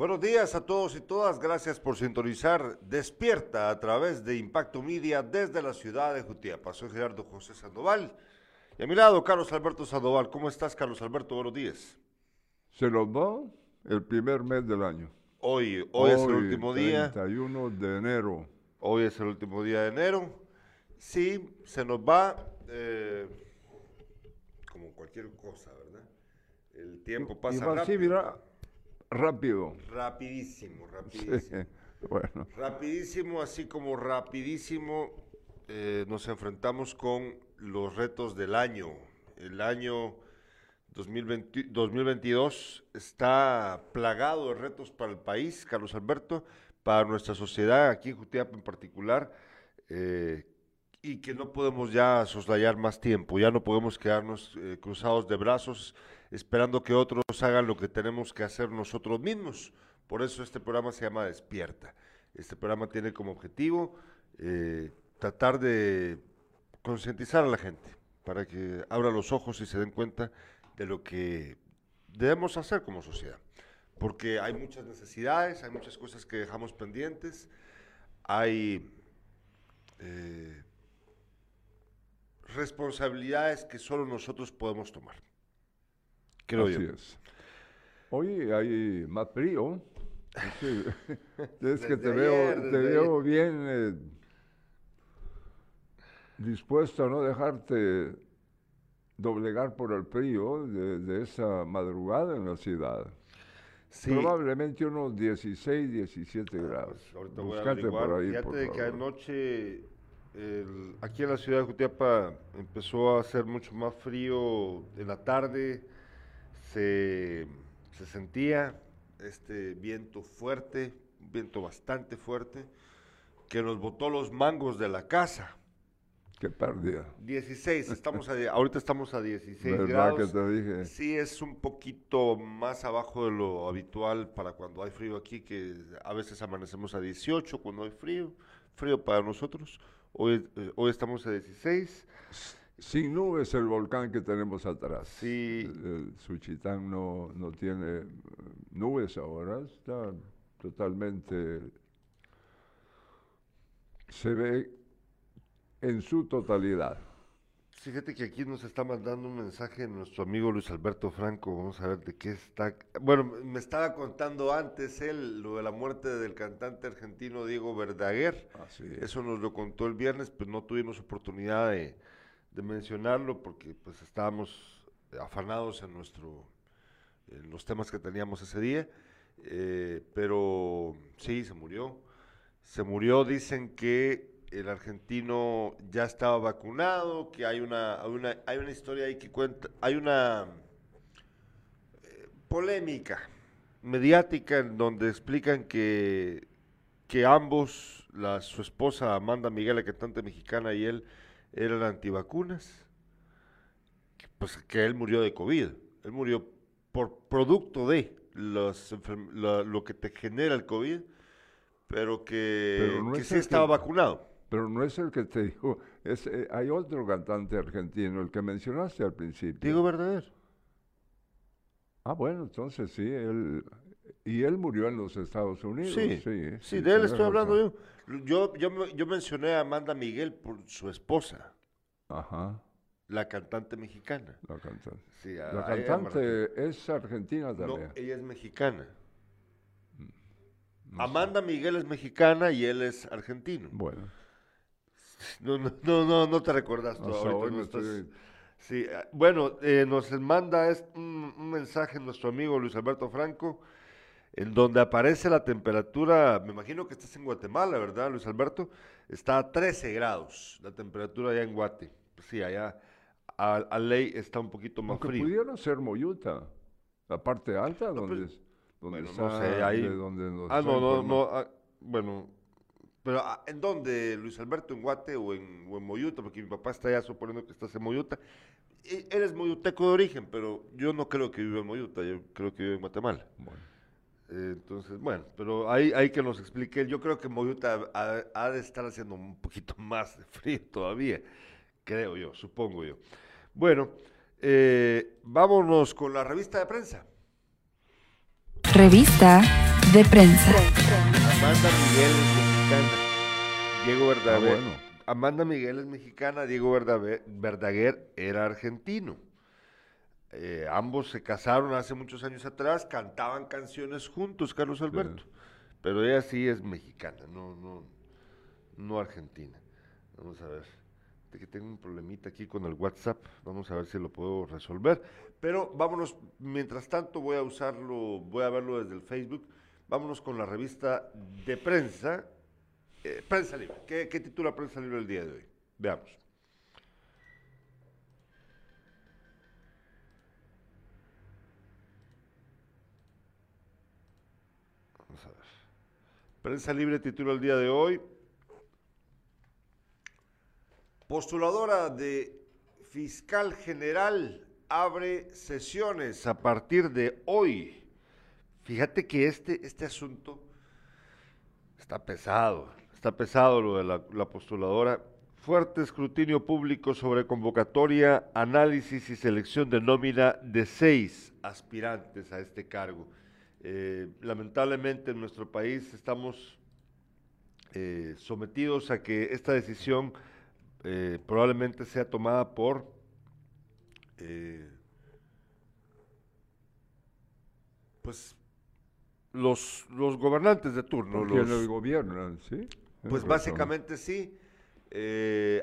Buenos días a todos y todas. Gracias por sintonizar Despierta a través de Impacto Media desde la ciudad de Jutiapa. Soy Gerardo José Sandoval. Y a mi lado, Carlos Alberto Sandoval. ¿Cómo estás, Carlos Alberto? Buenos días. Se nos va el primer mes del año. Hoy, hoy, es el último día. 31 de enero. Hoy es el último día de enero. Sí, se nos va eh, como cualquier cosa, ¿verdad? El tiempo pasa y va rápido. así, mira, rápido. Rapidísimo, rapidísimo. bueno. Rapidísimo, así como rapidísimo eh, nos enfrentamos con los retos del año. El año 2020 2022 está plagado de retos para el país, Carlos Alberto, para nuestra sociedad, aquí en Jutiapa en particular, eh, y que no podemos ya soslayar más tiempo, ya no podemos quedarnos eh, cruzados de brazos esperando que otros hagan lo que tenemos que hacer nosotros mismos. Por eso este programa se llama Despierta. Este programa tiene como objetivo eh, tratar de concientizar a la gente para que abra los ojos y se den cuenta de lo que debemos hacer como sociedad. Porque hay muchas necesidades, hay muchas cosas que dejamos pendientes, hay eh, responsabilidades que solo nosotros podemos tomar. Creo Así yo. es. Hoy hay más frío. Sí. es que te veo, te veo bien eh, dispuesto a no dejarte doblegar por el frío de, de esa madrugada en la ciudad. Sí. Probablemente unos 16, 17 Ah, grados. pues, ahorita voy a Buscate por ahí, Fíjate por de que favor. anoche el- aquí en la ciudad de Jutiapa empezó a hacer mucho más frío en la tarde. Se, se sentía este viento fuerte, un viento bastante fuerte, que nos botó los mangos de la casa. Qué pérdida. 16, estamos a, ahorita estamos a 16 ¿Verdad que grados. te dije? Sí, es un poquito más abajo de lo habitual para cuando hay frío aquí, que a veces amanecemos a 18 cuando hay frío, frío para nosotros. Hoy, eh, hoy estamos a 16. Sin nubes el volcán que tenemos atrás. Sí. El, el Suchitán no, no tiene eh, nubes ahora, está totalmente... Se ve en su totalidad. Fíjate que aquí nos está mandando un mensaje nuestro amigo Luis Alberto Franco, vamos a ver de qué está... Bueno, me estaba contando antes él lo de la muerte del cantante argentino Diego Verdaguer. Así Eso nos lo contó el viernes, pero no tuvimos oportunidad de, de mencionarlo porque pues estábamos afanados en nuestro en los temas que teníamos ese día. Eh, pero sí, se murió. Se murió, dicen que el argentino ya estaba vacunado, que hay una, hay una, hay una historia ahí que cuenta, hay una eh, polémica mediática en donde explican que, que ambos, la, su esposa Amanda Miguel, la cantante mexicana, y él eran antivacunas, pues que él murió de COVID, él murió por producto de los la- lo que te genera el COVID, pero que, Pero no que es sí estaba que- vacunado. Pero no es el que te digo, es, eh, hay otro cantante argentino, el que mencionaste al principio. Digo verdadero. Ah, bueno, entonces sí, él... Y él murió en los Estados Unidos. Sí, sí, sí, de él estoy hablando yo. Yo, yo, yo mencioné a Amanda Miguel por su esposa, Ajá, la cantante mexicana. la cantante. Sí, a- La es argentina No, también. ella es mexicana. No sé. Amanda Miguel es mexicana y él es argentino. Bueno, No, no, no, no, no te recuerdas tú hasta ahorita, no estás- estoy- Sí, ah, bueno, eh, nos manda es- un, un mensaje nuestro amigo Luis Alberto Franco, en donde aparece la temperatura, me imagino que estás en Guatemala, ¿verdad, Luis Alberto? Está a 13 grados la temperatura allá en Guate. Sí, allá a, a ley está un poquito más Aunque frío. pudiera ser Moyuta, la parte alta No, donde, pues, es- donde bueno, no sé, ahí- donde Ah, no, no, no, ah, bueno, pero ah, ¿en dónde, Luis Alberto? ¿En Guate o en, o en Moyuta? Porque mi papá está allá suponiendo que estás en Moyuta. E- Eres moyuteco de origen, pero yo no creo que viva en Moyuta, yo creo que vive en Guatemala. Bueno, entonces, bueno, pero ahí hay que nos explique. Yo creo que Moyuta ha, ha de estar haciendo un poquito más de frío todavía, creo yo, supongo yo. Bueno, eh, vámonos con la revista de prensa. Revista de prensa. Amanda Miguel es mexicana. Diego Verdaguer. Ah, bueno. Amanda Miguel es mexicana, Diego Verdaguer, Verdaguer era argentino. Eh, ambos se casaron hace muchos años atrás, cantaban canciones juntos, Carlos Alberto. Pero ella sí es mexicana, no, no, no argentina. Vamos a ver. De que tengo un problemita aquí con el WhatsApp, vamos a ver si lo puedo resolver. Pero vámonos, mientras tanto voy a usarlo, voy a verlo desde el Facebook. Vámonos con la revista de prensa, eh, Prensa Libre. ¿Qué, ¿Qué titula Prensa Libre el día de hoy? Veamos. Vamos a ver. Prensa Libre titula el día de hoy. Postuladora de fiscal general abre sesiones a partir de hoy. Fíjate que este, este asunto está pesado, está pesado lo de la, la postuladora. Fuerte escrutinio público sobre convocatoria, análisis y selección de nómina de seis aspirantes a este cargo. Eh, lamentablemente en nuestro país estamos eh, sometidos a que esta decisión eh, probablemente sea tomada por eh, pues los, los gobernantes de turno. Los- en el gobierno, ¿sí? pues básicamente sí.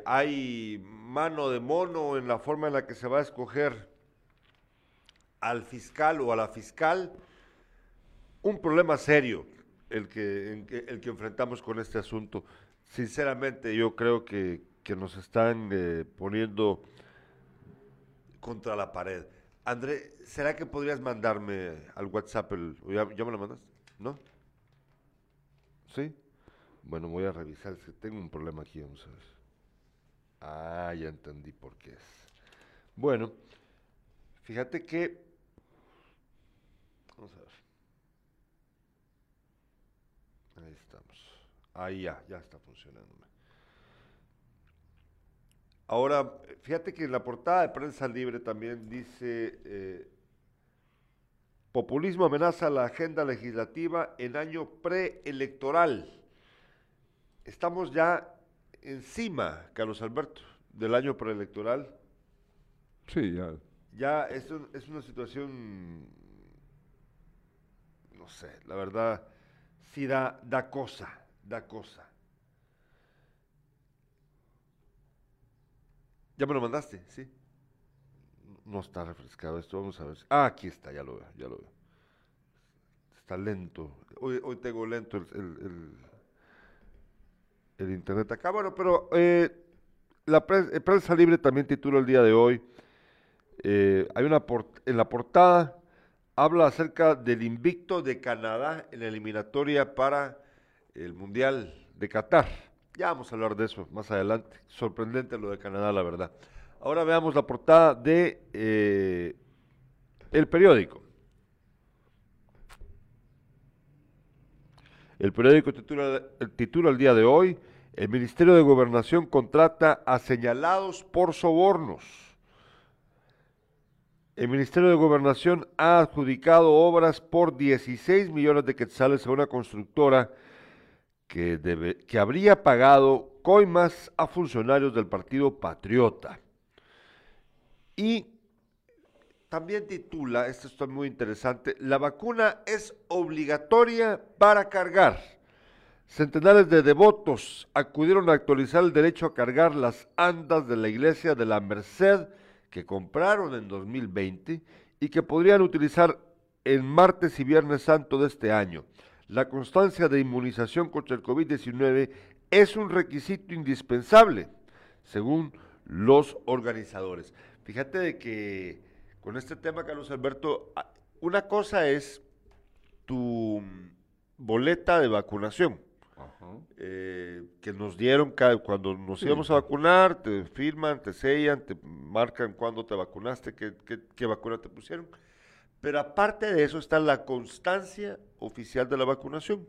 Hay mano de mono en la forma en la que se va a escoger al fiscal o a la fiscal. Un problema serio el que, el que enfrentamos con este asunto. Sinceramente, yo creo que, que nos están eh, poniendo contra la pared. André, ¿será que podrías mandarme al WhatsApp el... ¿Ya, ya me lo mandas? ¿No? ¿Sí? Bueno, voy a revisar, que tengo un problema aquí, vamos a ver. Ah, ya entendí por qué es. Bueno, fíjate que... Vamos a ver. Ahí estamos. Ahí ya, ya está funcionando. Ahora, fíjate que en la portada de Prensa Libre también dice, eh, populismo amenaza la agenda legislativa en año preelectoral. Estamos ya encima, Carlos Alberto, del año preelectoral. Sí, ya. Ya es, es una situación, no sé, la verdad, sí da, da cosa, da cosa. ¿Ya me lo mandaste? Sí. No está refrescado esto, vamos a ver. Ah, aquí está, ya lo veo, ya lo veo. Está lento. Hoy, hoy tengo lento el, el- internet acá. Bueno, pero eh, la eh, prensa libre también titula el día de hoy. eh, hay una en la portada habla acerca del invicto de Canadá en la eliminatoria para el Mundial de Qatar. Ya vamos a hablar de eso más adelante. Sorprendente lo de Canadá, la verdad. Ahora veamos la portada de eh, el periódico. El periódico titula, titula el día de hoy, el Ministerio de Gobernación contrata a señalados por sobornos. El Ministerio de Gobernación ha adjudicado obras por 16 millones de quetzales a una constructora que, habría pagado coimas a funcionarios del Partido Patriota. Y también titula, esto está muy interesante, la vacuna es obligatoria para cargar. Centenares de devotos acudieron a actualizar el derecho a cargar las andas de la iglesia de la Merced que compraron en 2020 y que podrían utilizar el martes y viernes santo de este año. La constancia de inmunización contra el COVID-19 es un requisito indispensable, según los organizadores. Fíjate de que con este tema, Carlos Alberto, una cosa es tu boleta de vacunación eh, que nos dieron cuando nos íbamos a vacunar, te firman, te sellan, te marcan cuándo te vacunaste, qué, qué- qué vacuna te pusieron. Pero aparte de eso está la constancia oficial de la vacunación.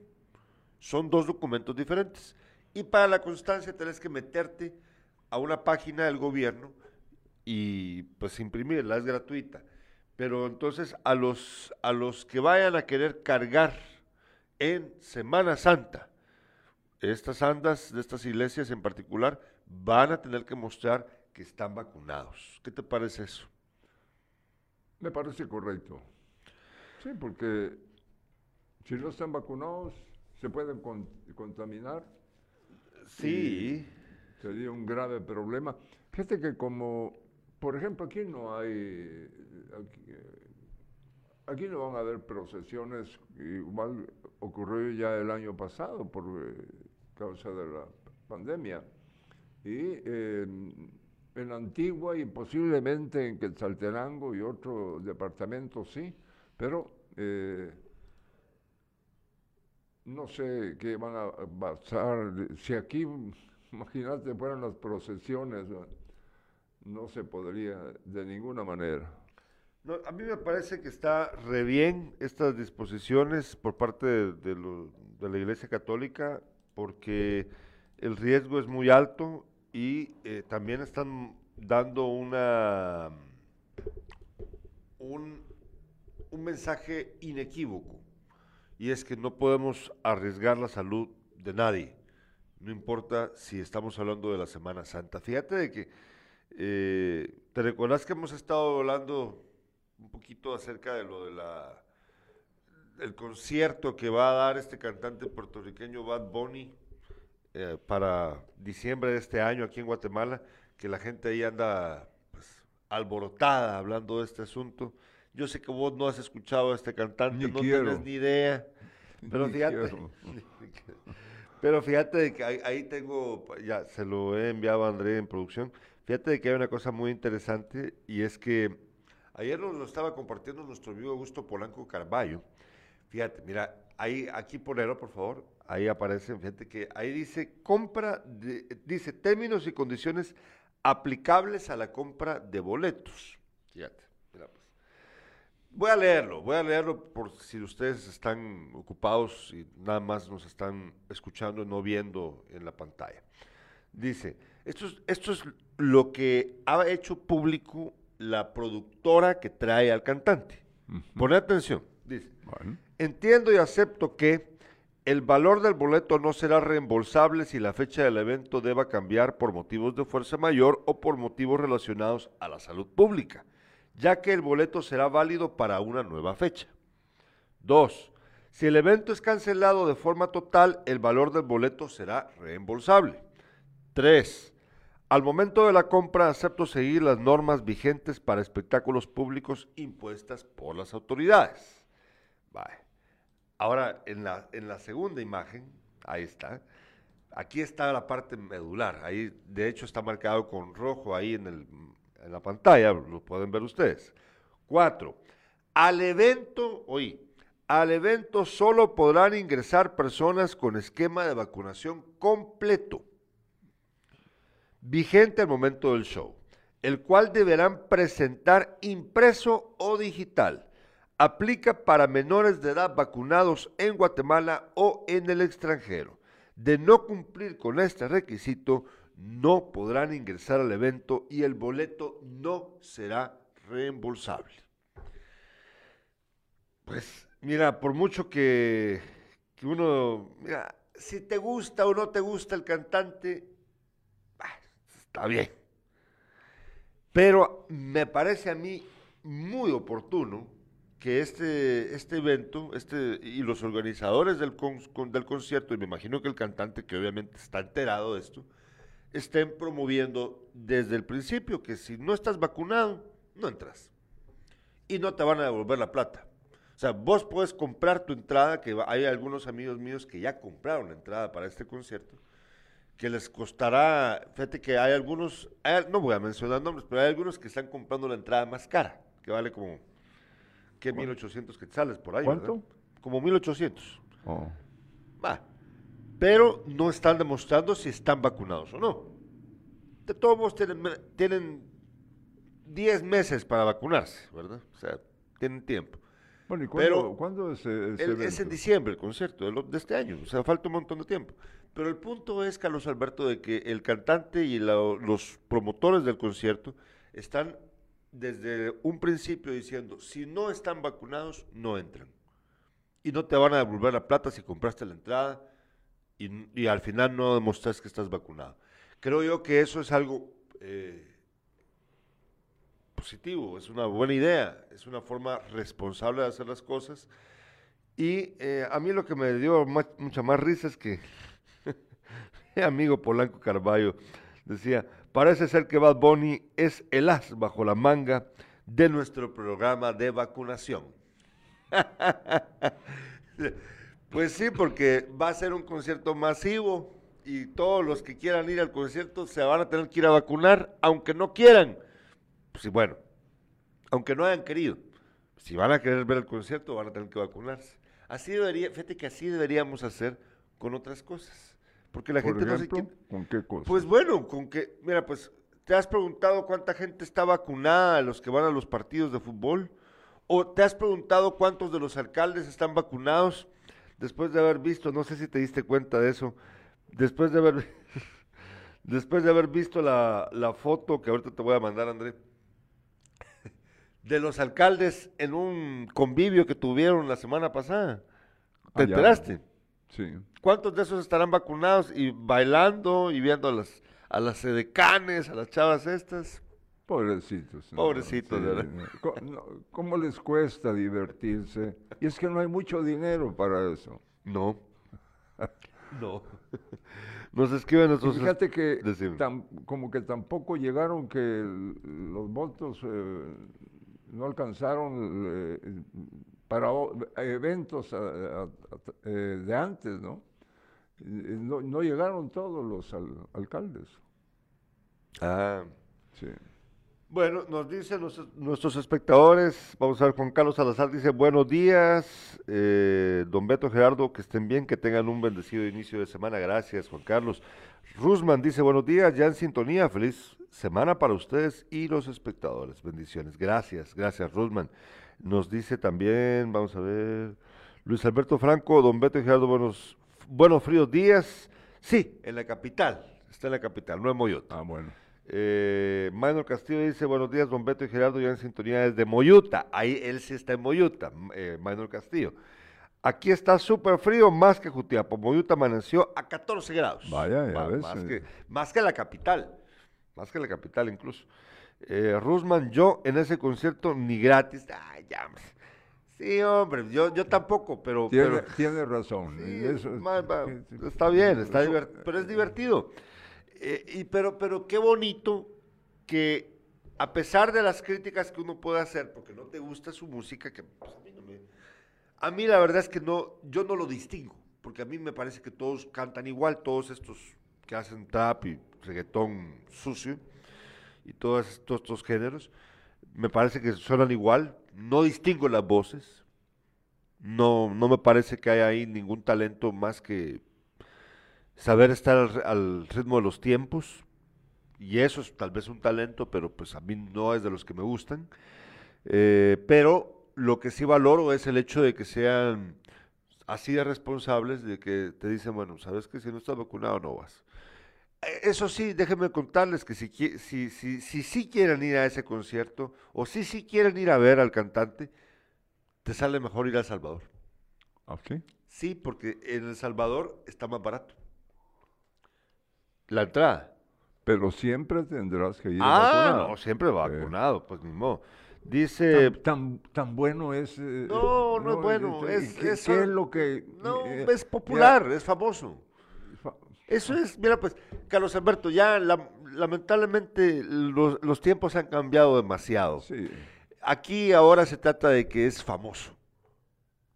Son dos documentos diferentes. Y para la constancia tenés que meterte a una página del gobierno y pues imprimirla, es gratuita. Pero entonces a los, a los que vayan a querer cargar en Semana Santa. Estas andas de estas iglesias en particular van a tener que mostrar que están vacunados. ¿Qué te parece eso? Me parece correcto. Sí, porque si no están vacunados, se pueden contaminar. Sí. Sería un grave problema. Fíjate que como, por ejemplo, aquí no hay, aquí, no van a haber procesiones, igual ocurrió ya el año pasado por eh, causa de la pandemia. Y en Antigua y posiblemente en Quetzaltenango y otros departamentos sí, pero eh, no sé qué van a pasar. Si aquí, imagínate, fueran las procesiones, no se podría de ninguna manera. a mí me parece que está re bien estas disposiciones por parte de, la Iglesia Católica porque el riesgo es muy alto y eh, también están dando una un, mensaje inequívoco y es que no podemos arriesgar la salud de nadie, no importa si estamos hablando de la Semana Santa. Fíjate de que, eh, ¿te recuerdas que hemos estado hablando un poquito acerca de lo de la el concierto que va a dar este cantante puertorriqueño Bad Bunny eh, para diciembre de este año aquí en Guatemala, que la gente ahí anda pues, alborotada hablando de este asunto. Yo sé que vos no has escuchado a este cantante, no tienes ni idea. Pero fíjate. pero fíjate de que ahí, tengo, ya se lo he enviado a André en producción. Fíjate de que hay una cosa muy interesante y es que ayer nos lo estaba compartiendo nuestro amigo Augusto Polanco Carballo. Fíjate, mira, ahí, aquí ponelo, por favor. Ahí aparece, fíjate que ahí dice compra, dice términos y condiciones aplicables a la compra de boletos. Fíjate. Voy a leerlo, voy a leerlo por si ustedes están ocupados y nada más nos están escuchando y no viendo en la pantalla. Dice, esto es, esto es lo que ha hecho público la productora que trae al cantante. Pone atención, dice, entiendo y acepto que el valor del boleto no será reembolsable si la fecha del evento deba cambiar por motivos de fuerza mayor o por motivos relacionados a la salud pública ya que el boleto será válido para una nueva fecha. 2. Si el evento es cancelado de forma total, el valor del boleto será reembolsable. 3. Al momento de la compra acepto seguir las normas vigentes para espectáculos públicos impuestas por las autoridades. Ahora, en la, en la segunda imagen, ahí está, aquí está la parte medular, ahí de hecho está marcado con rojo ahí en el en la pantalla, lo pueden ver ustedes. Cuatro, al evento, oí, al evento solo podrán ingresar personas con esquema de vacunación completo, vigente al momento del show, el cual deberán presentar impreso o digital. Aplica para menores de edad vacunados en Guatemala o en el extranjero. De no cumplir con este requisito, no podrán ingresar al evento y el boleto no será reembolsable. Pues mira, por mucho que, uno, mira, si te gusta o no te gusta el cantante, está bien. Pero me parece a mí muy oportuno que este, este evento este, y los organizadores del, del concierto, y me imagino que el cantante que obviamente está enterado de esto, estén promoviendo desde el principio que si no estás vacunado, no entras. Y no te van a devolver la plata. O sea, vos puedes comprar tu entrada, que hay algunos amigos míos que ya compraron la entrada para este concierto, que les costará, fíjate que hay algunos, no voy a mencionar nombres, pero hay algunos que están comprando la entrada más cara, que vale como, ¿qué? 1800 quetzales por ahí. ¿Cuánto? Como 1800. Oh. Va, pero no están demostrando si están vacunados o no. De todos modos tienen, 10 meses para vacunarse, ¿verdad? O sea, tienen tiempo. Bueno, ¿y cuándo, ¿cuándo es, es en diciembre el concierto de, este año, o sea, falta un montón de tiempo. Pero el punto es, Carlos Alberto, de que el cantante y los promotores del concierto están desde un principio diciendo, si no están vacunados, no entran. y no te van a devolver la plata si compraste la entrada y, al final no demostras que estás vacunado. Creo yo que eso es algo eh, positivo, es una buena idea, es una forma responsable de hacer las cosas. Y eh, a mí lo que me dio ma- mucha más risa es que mi amigo Polanco Carballo decía, parece ser que Bad Bunny es el as bajo la manga de nuestro programa de vacunación. Pues sí, porque va a ser un concierto masivo y todos los que quieran ir al concierto se van a tener que ir a vacunar, aunque no quieran. Pues bueno, aunque no hayan querido. Si van a querer ver el concierto, van a tener que vacunarse. Así debería, fíjate que así deberíamos hacer con otras cosas. Porque la Por gente no se ejemplo. ¿con qué cosa? Pues bueno, con que, mira, pues, ¿te has preguntado cuánta gente está vacunada a los que van a los partidos de fútbol? ¿O te has preguntado cuántos de los alcaldes están vacunados después de haber visto, no sé si te diste cuenta de eso, después de haber, después de haber visto la, la foto que ahorita te voy a mandar, André, de los alcaldes en un convivio que tuvieron la semana pasada? ¿Te Ah, enteraste? Sí. ¿Cuántos de esos estarán vacunados y bailando y viendo a las, a las edecanes, a las chavas estas? Pobrecitos. ¿no? Pobrecitos, ¿verdad? No, ¿Cómo les cuesta divertirse? Y es que no hay mucho dinero para eso. No. No. Nos escriben Y nuestros... fíjate que tam- como que tampoco llegaron que el- los votos eh, no alcanzaron eh, para o- eventos eh, de antes, ¿no? Eh, No, no llegaron todos los al- alcaldes. Ah. Sí. Bueno, nos dicen nuestros, nuestros espectadores, vamos a ver, Juan Carlos Salazar dice, buenos días, eh, don Beto Gerardo, que estén bien, que tengan un bendecido inicio de semana, gracias Juan Carlos. Rusman dice, buenos días, ya en sintonía, feliz semana para ustedes y los espectadores, bendiciones, gracias, gracias Rusman. Nos dice también, vamos a ver, Luis Alberto Franco, don Beto Gerardo, buenos, buenos fríos días, sí, en la capital, está en la capital, no en Moyota. Ah, bueno. Eh, Manuel Castillo dice, buenos días, don Beto y Gerardo, ya en sintonía desde Moyuta. Ahí él sí está en Moyuta, eh, Manuel Castillo. Aquí está súper frío, más que Jutiapa. Moyuta amaneció a 14 grados. Vaya, ya ves, Más eh. que, más que la capital. Más que la capital incluso. Eh, Rusman, yo en ese concierto ni gratis. Ay, ya. Sí, hombre, yo, yo tampoco, pero... Tiene, pero- tiene razón. Sí, eso ma- ma- está bien, está divert- pero es divertido. Eh, y pero, pero qué bonito que a pesar de las críticas que uno puede hacer, porque no te gusta su música, que pues, a mí no me... A mí la verdad es que no, yo no lo distingo, porque a mí me parece que todos cantan igual, todos estos que hacen trap y reggaetón sucio y todos estos, estos géneros, me parece que suenan igual, no distingo las voces, no, no me parece que haya ahí ningún talento más que saber estar al ritmo de los tiempos. Y eso es tal vez un talento, pero pues a mí no es de los que me gustan. Eh, pero lo que sí valoro es el hecho de que sean así de responsables, de que te dicen, bueno, sabes que si no estás vacunado no vas. Eh, Eso sí, déjenme contarles que si, si, si, si sí quieren ir a ese concierto o si sí quieren ir a ver al cantante, te sale mejor ir a El Salvador. ¿Ah, sí? Sí, porque en El Salvador está más barato. La entrada. Pero siempre tendrás que ir Ah, vacunado. no, siempre vacunado, pues ni modo. Dice, tan, tan, tan bueno es. eh, No, no es bueno, este, es- ¿qué, es qué solo- es lo que.? no, eh, es popular, es famoso. Eso es, mira, pues, Carlos Alberto, ya la- lamentablemente los, los tiempos han cambiado demasiado. Sí. Aquí ahora se trata de que es famoso.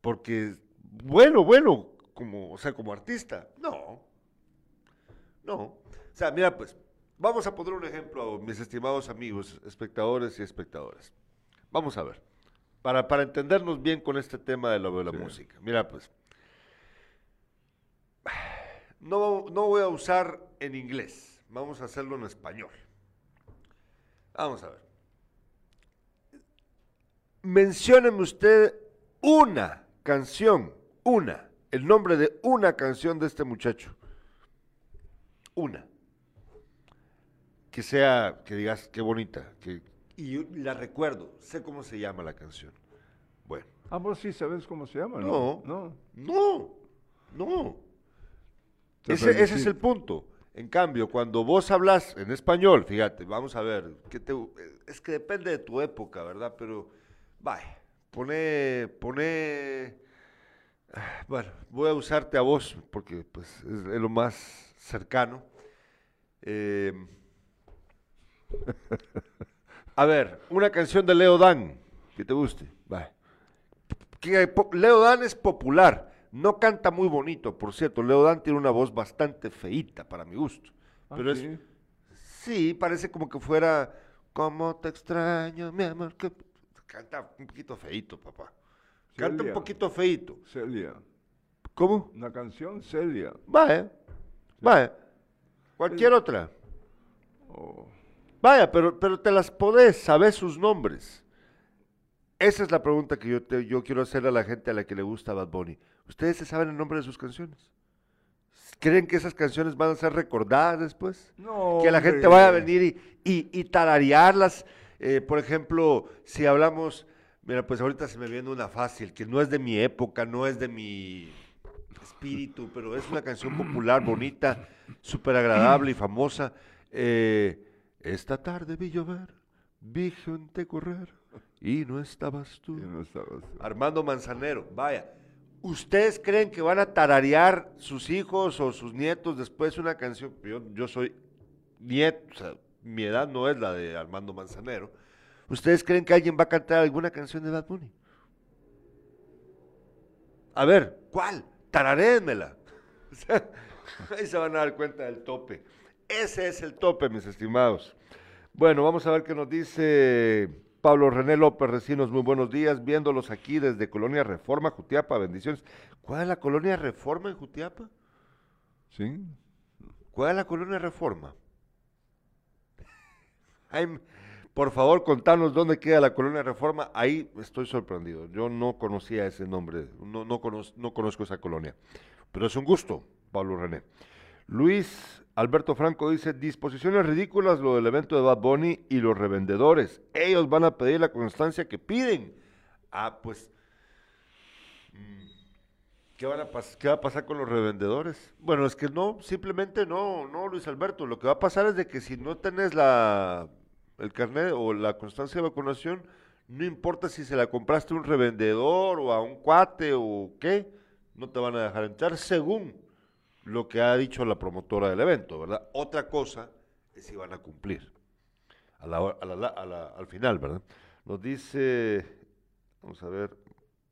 Porque, bueno, bueno, como, o sea, como artista, no. No. O sea, mira, pues, vamos a poner un ejemplo, mis estimados amigos, espectadores y espectadoras. Vamos a ver. Para, para entendernos bien con este tema de la, de la Sí. música. Mira, pues. No, no voy a usar en inglés. Vamos a hacerlo en español. Vamos a ver. Mencióneme usted una canción, una, el nombre de una canción de este muchacho. Una. Que sea, que digas, qué bonita. Que, y yo la recuerdo, sé cómo se llama la canción. Bueno. Ah, vos sí sabes cómo se llama, No. ¿no? No, no. Ese, ese es el punto. En cambio, cuando vos hablas en español, fíjate, vamos a ver, ¿qué te- es que depende de tu época, ¿verdad? Pero, vaya, pone, pone, bueno, voy a usarte a vos porque pues es, lo más cercano. Eh, a ver, una canción de Leo Dan que te guste, vaya. Que Leo Dan es popular, no canta muy bonito, por cierto. Leo Dan tiene una voz bastante feíta para mi gusto. Ah, Pero sí. es, sí, parece como que fuera, como te extraño, mi amor. que-". Canta un poquito feíto, papá. Canta un poquito feíto. Celia. ¿Cómo? Una canción, Celia. Vaya, vaya. Cualquier otra. Oh, Vaya, pero, pero te las podés, sabes sus nombres. Esa es la pregunta que yo, te- yo quiero hacerle a la gente a la que le gusta Bad Bunny. ¿Ustedes se saben el nombre de sus canciones? ¿Creen que esas canciones van a ser recordadas después? No, que la gente vaya a venir y, y, y tararearlas. Eh, por ejemplo, si hablamos, mira, pues ahorita se me viene una fácil, que no es de mi época, no es de mi espíritu, pero es una canción popular, bonita, súper agradable y famosa. Eh, esta tarde vi llover, vi gente correr y no estabas tú. Y no estabas. Armando Manzanero, vaya. ¿Ustedes creen que van a tararear sus hijos o sus nietos después una canción? Yo, yo soy nieto, o sea, mi edad no es la de Armando Manzanero. ¿Ustedes creen que alguien va a cantar alguna canción de Bad Bunny? A ver, ¿cuál? Tararéenmela. O sea, ahí se van a dar cuenta del tope. Ese es el tope, mis estimados. Bueno, vamos a ver qué nos dice Pablo René López Recinos. Muy buenos días, viéndolos aquí desde Colonia Reforma, Jutiapa. Bendiciones. ¿Cuál es la Colonia Reforma en Jutiapa? ¿Sí? ¿Cuál es la Colonia Reforma? Ay, por favor, contanos dónde queda la Colonia Reforma. Ahí estoy sorprendido. Yo no conocía ese nombre, no, no, conoz- no conozco esa colonia. Pero es un gusto, Pablo René. Luis Alberto Franco dice, disposiciones ridículas lo del evento de Bad Bunny y los revendedores. Ellos van a pedir la constancia que piden. Ah, pues... mm, ¿Qué, van a ¿Qué va a pasar con los revendedores? Bueno, es que no, simplemente no, no, Luis Alberto. Lo que va a pasar es de que si no tenés la, el carnet o la constancia de vacunación, no importa si se la compraste a un revendedor o a un cuate o qué, no te van a dejar entrar según lo que ha dicho la promotora del evento, ¿verdad? Otra cosa es si van a cumplir a la a la- a la- al final, ¿verdad? Nos dice, vamos a ver,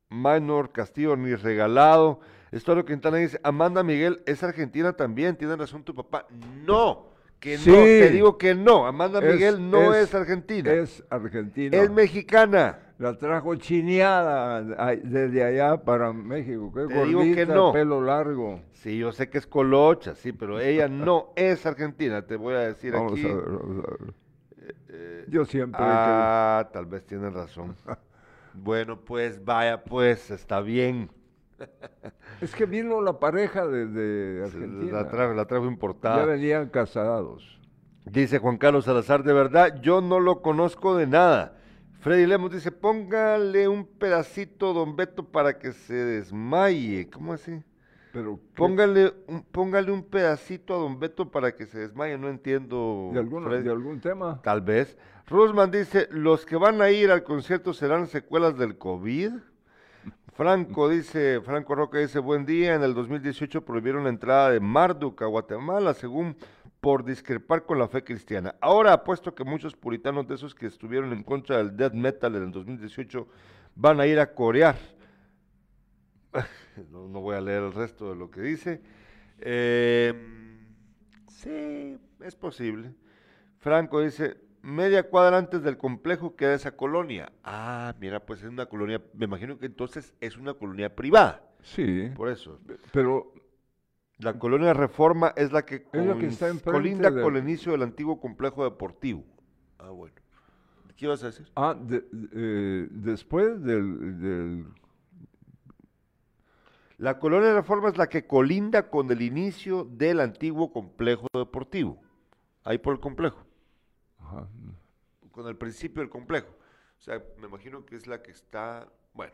Minor Castillo, ni regalado. Esto Quintana dice, Amanda Miguel es argentina también, tiene razón tu papá. No, que Sí. no, te digo que no, Amanda Es- Miguel no es, es- argentina, Es argentina. es mexicana. La trajo chineada desde allá para México. Qué Te digo que gordita, no. pelo largo. Sí, yo sé que es colocha, sí, pero ella no es argentina, te voy a decir Vamos aquí. a ver, vamos a ver. eh, Yo siempre ah, tal vez tienen razón. bueno, pues vaya, pues está bien. Es que vino la pareja desde Argentina. La trajo, la trajo importada. Ya venían casados. Dice Juan Carlos Salazar, de verdad, yo no lo conozco de nada. Freddy Lemos dice, póngale un pedacito, don Beto, para que se desmaye. ¿Cómo así? Pero ¿qué- Póngale un, póngale un pedacito a don Beto para que se desmaye. No entiendo. ¿de, algún, Freddy. ¿De algún tema? Tal vez. Rusman dice, los que van a ir al concierto serán secuelas del COVID. Franco dice, Franco Roca dice, buen día, en el 2018 prohibieron la entrada de Marduk a Guatemala, según por discrepar con la fe cristiana. Ahora apuesto que muchos puritanos de esos que estuvieron en contra del death metal en el 2018 van a ir a corear. no, no voy a leer el resto de lo que dice. Eh, sí, es posible. Franco dice, media cuadra antes del complejo queda esa colonia. Ah, mira, pues es una colonia, me imagino que entonces es una colonia privada, Sí. por eso. Pero La colonia Reforma es la que, Es la que cons- está enfrente colinda con el inicio del antiguo complejo deportivo. Ah, bueno. ¿Qué ibas a decir? ah, de- eh, después del, del- La colonia Reforma es la que colinda con el inicio del antiguo complejo deportivo. Ahí por el complejo. ajá, con el principio del complejo. O sea, me imagino que es la que está, bueno,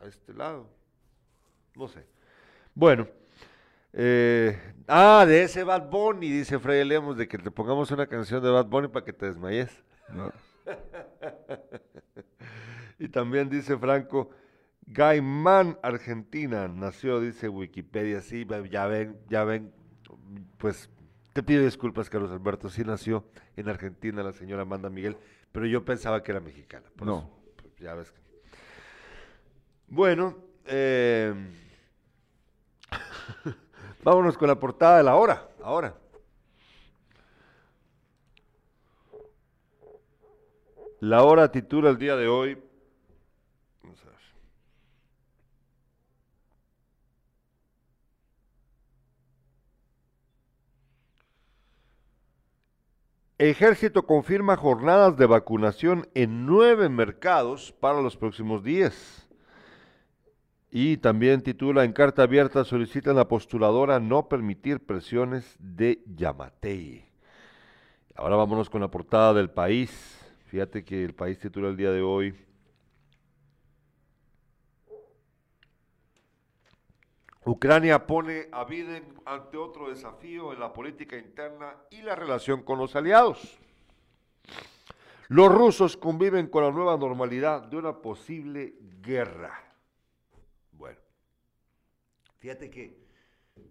a este lado. No sé. Bueno. Eh, ah, de ese Bad Bunny, dice Freddy Lemos, de que te pongamos una canción de Bad Bunny para que te desmayes. y también dice Franco, Gaiman, Argentina, nació, dice Wikipedia, sí, ya ven, ya ven, pues te pido disculpas, Carlos Alberto, sí nació en Argentina la señora Amanda Miguel, pero yo pensaba que era mexicana. no. Pues, ya ves. Bueno, eh... Vámonos con la portada de la hora, ahora. La hora titula el día de hoy. Vamos a ver. Ejército confirma jornadas de vacunación en nueve mercados para los próximos días. Y también titula en carta abierta solicitan a la postuladora no permitir presiones de Yamatei. Ahora vámonos con la portada del país. Fíjate que el país titula el día de hoy. Ucrania pone a Biden ante otro desafío en la política interna y la relación con los aliados. Los rusos conviven con la nueva normalidad de una posible guerra. Fíjate que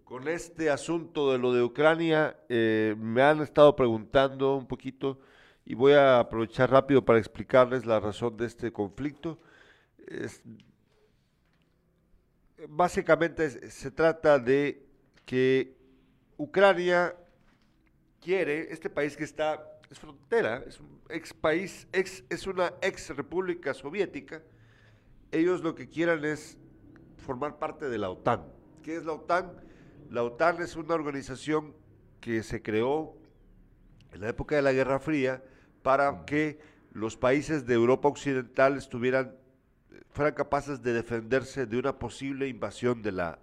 con este asunto de lo de Ucrania eh, me han estado preguntando un poquito y voy a aprovechar rápido para explicarles la razón de este conflicto. básicamente se trata de que Ucrania quiere, este país que está, es frontera, es un ex país, ex, es una ex república soviética, ellos lo que quieran es formar parte de la OTAN. ¿Qué es la OTAN? La OTAN es una organización que se creó en la época de la Guerra Fría para que los países de Europa Occidental estuvieran, fueran capaces de defenderse de una posible invasión de la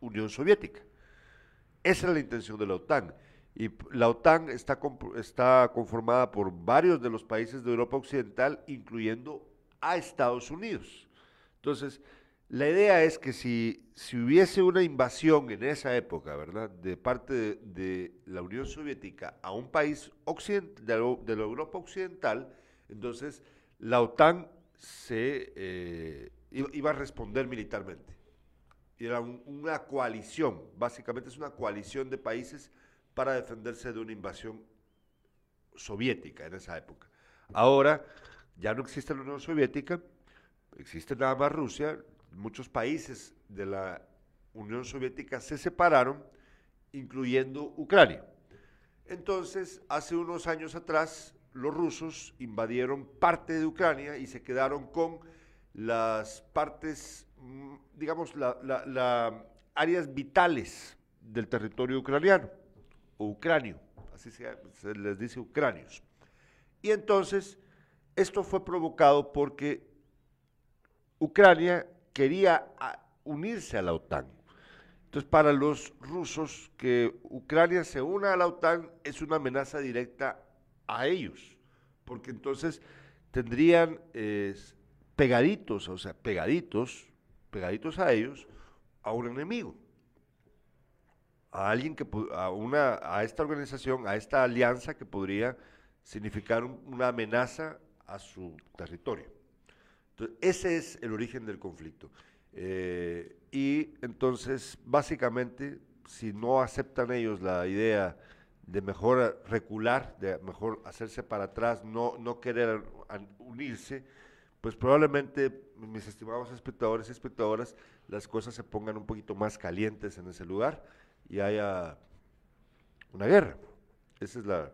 Unión Soviética. Esa es la intención de la OTAN. Y la OTAN está, está conformada por varios de los países de Europa Occidental, incluyendo a Estados Unidos. Entonces, la idea es que si, si hubiese una invasión en esa época, ¿verdad?, de parte de, la Unión Soviética a un país occidental, de, la Europa Occidental, entonces la OTAN se eh, iba a responder militarmente. Era una coalición, básicamente es una coalición de países para defenderse de una invasión soviética en esa época. Ahora ya no existe la Unión Soviética, existe nada más Rusia, muchos países de la Unión Soviética se separaron, incluyendo Ucrania. Entonces, hace unos años atrás, los rusos invadieron parte de Ucrania y se quedaron con las partes, mm, digamos, las áreas vitales del territorio ucraniano, o ucranio, así se, se les dice ucranios. Y entonces, esto fue provocado porque Ucrania quería unirse a la OTAN. Entonces, para los rusos, que Ucrania se una a la OTAN es una amenaza directa a ellos, porque entonces tendrían pegaditos, o sea, pegaditos, pegaditos a ellos, a un enemigo, a alguien que, a una, a esta organización, a esta alianza que podría significar una amenaza a su territorio ese es el origen del conflicto. Eh, y entonces, básicamente, si no aceptan ellos la idea de mejor recular, de mejor hacerse para atrás, no, no querer unirse, pues probablemente, mis estimados espectadores y espectadoras, las cosas se pongan un poquito más calientes en ese lugar y haya una guerra. Esa es, la,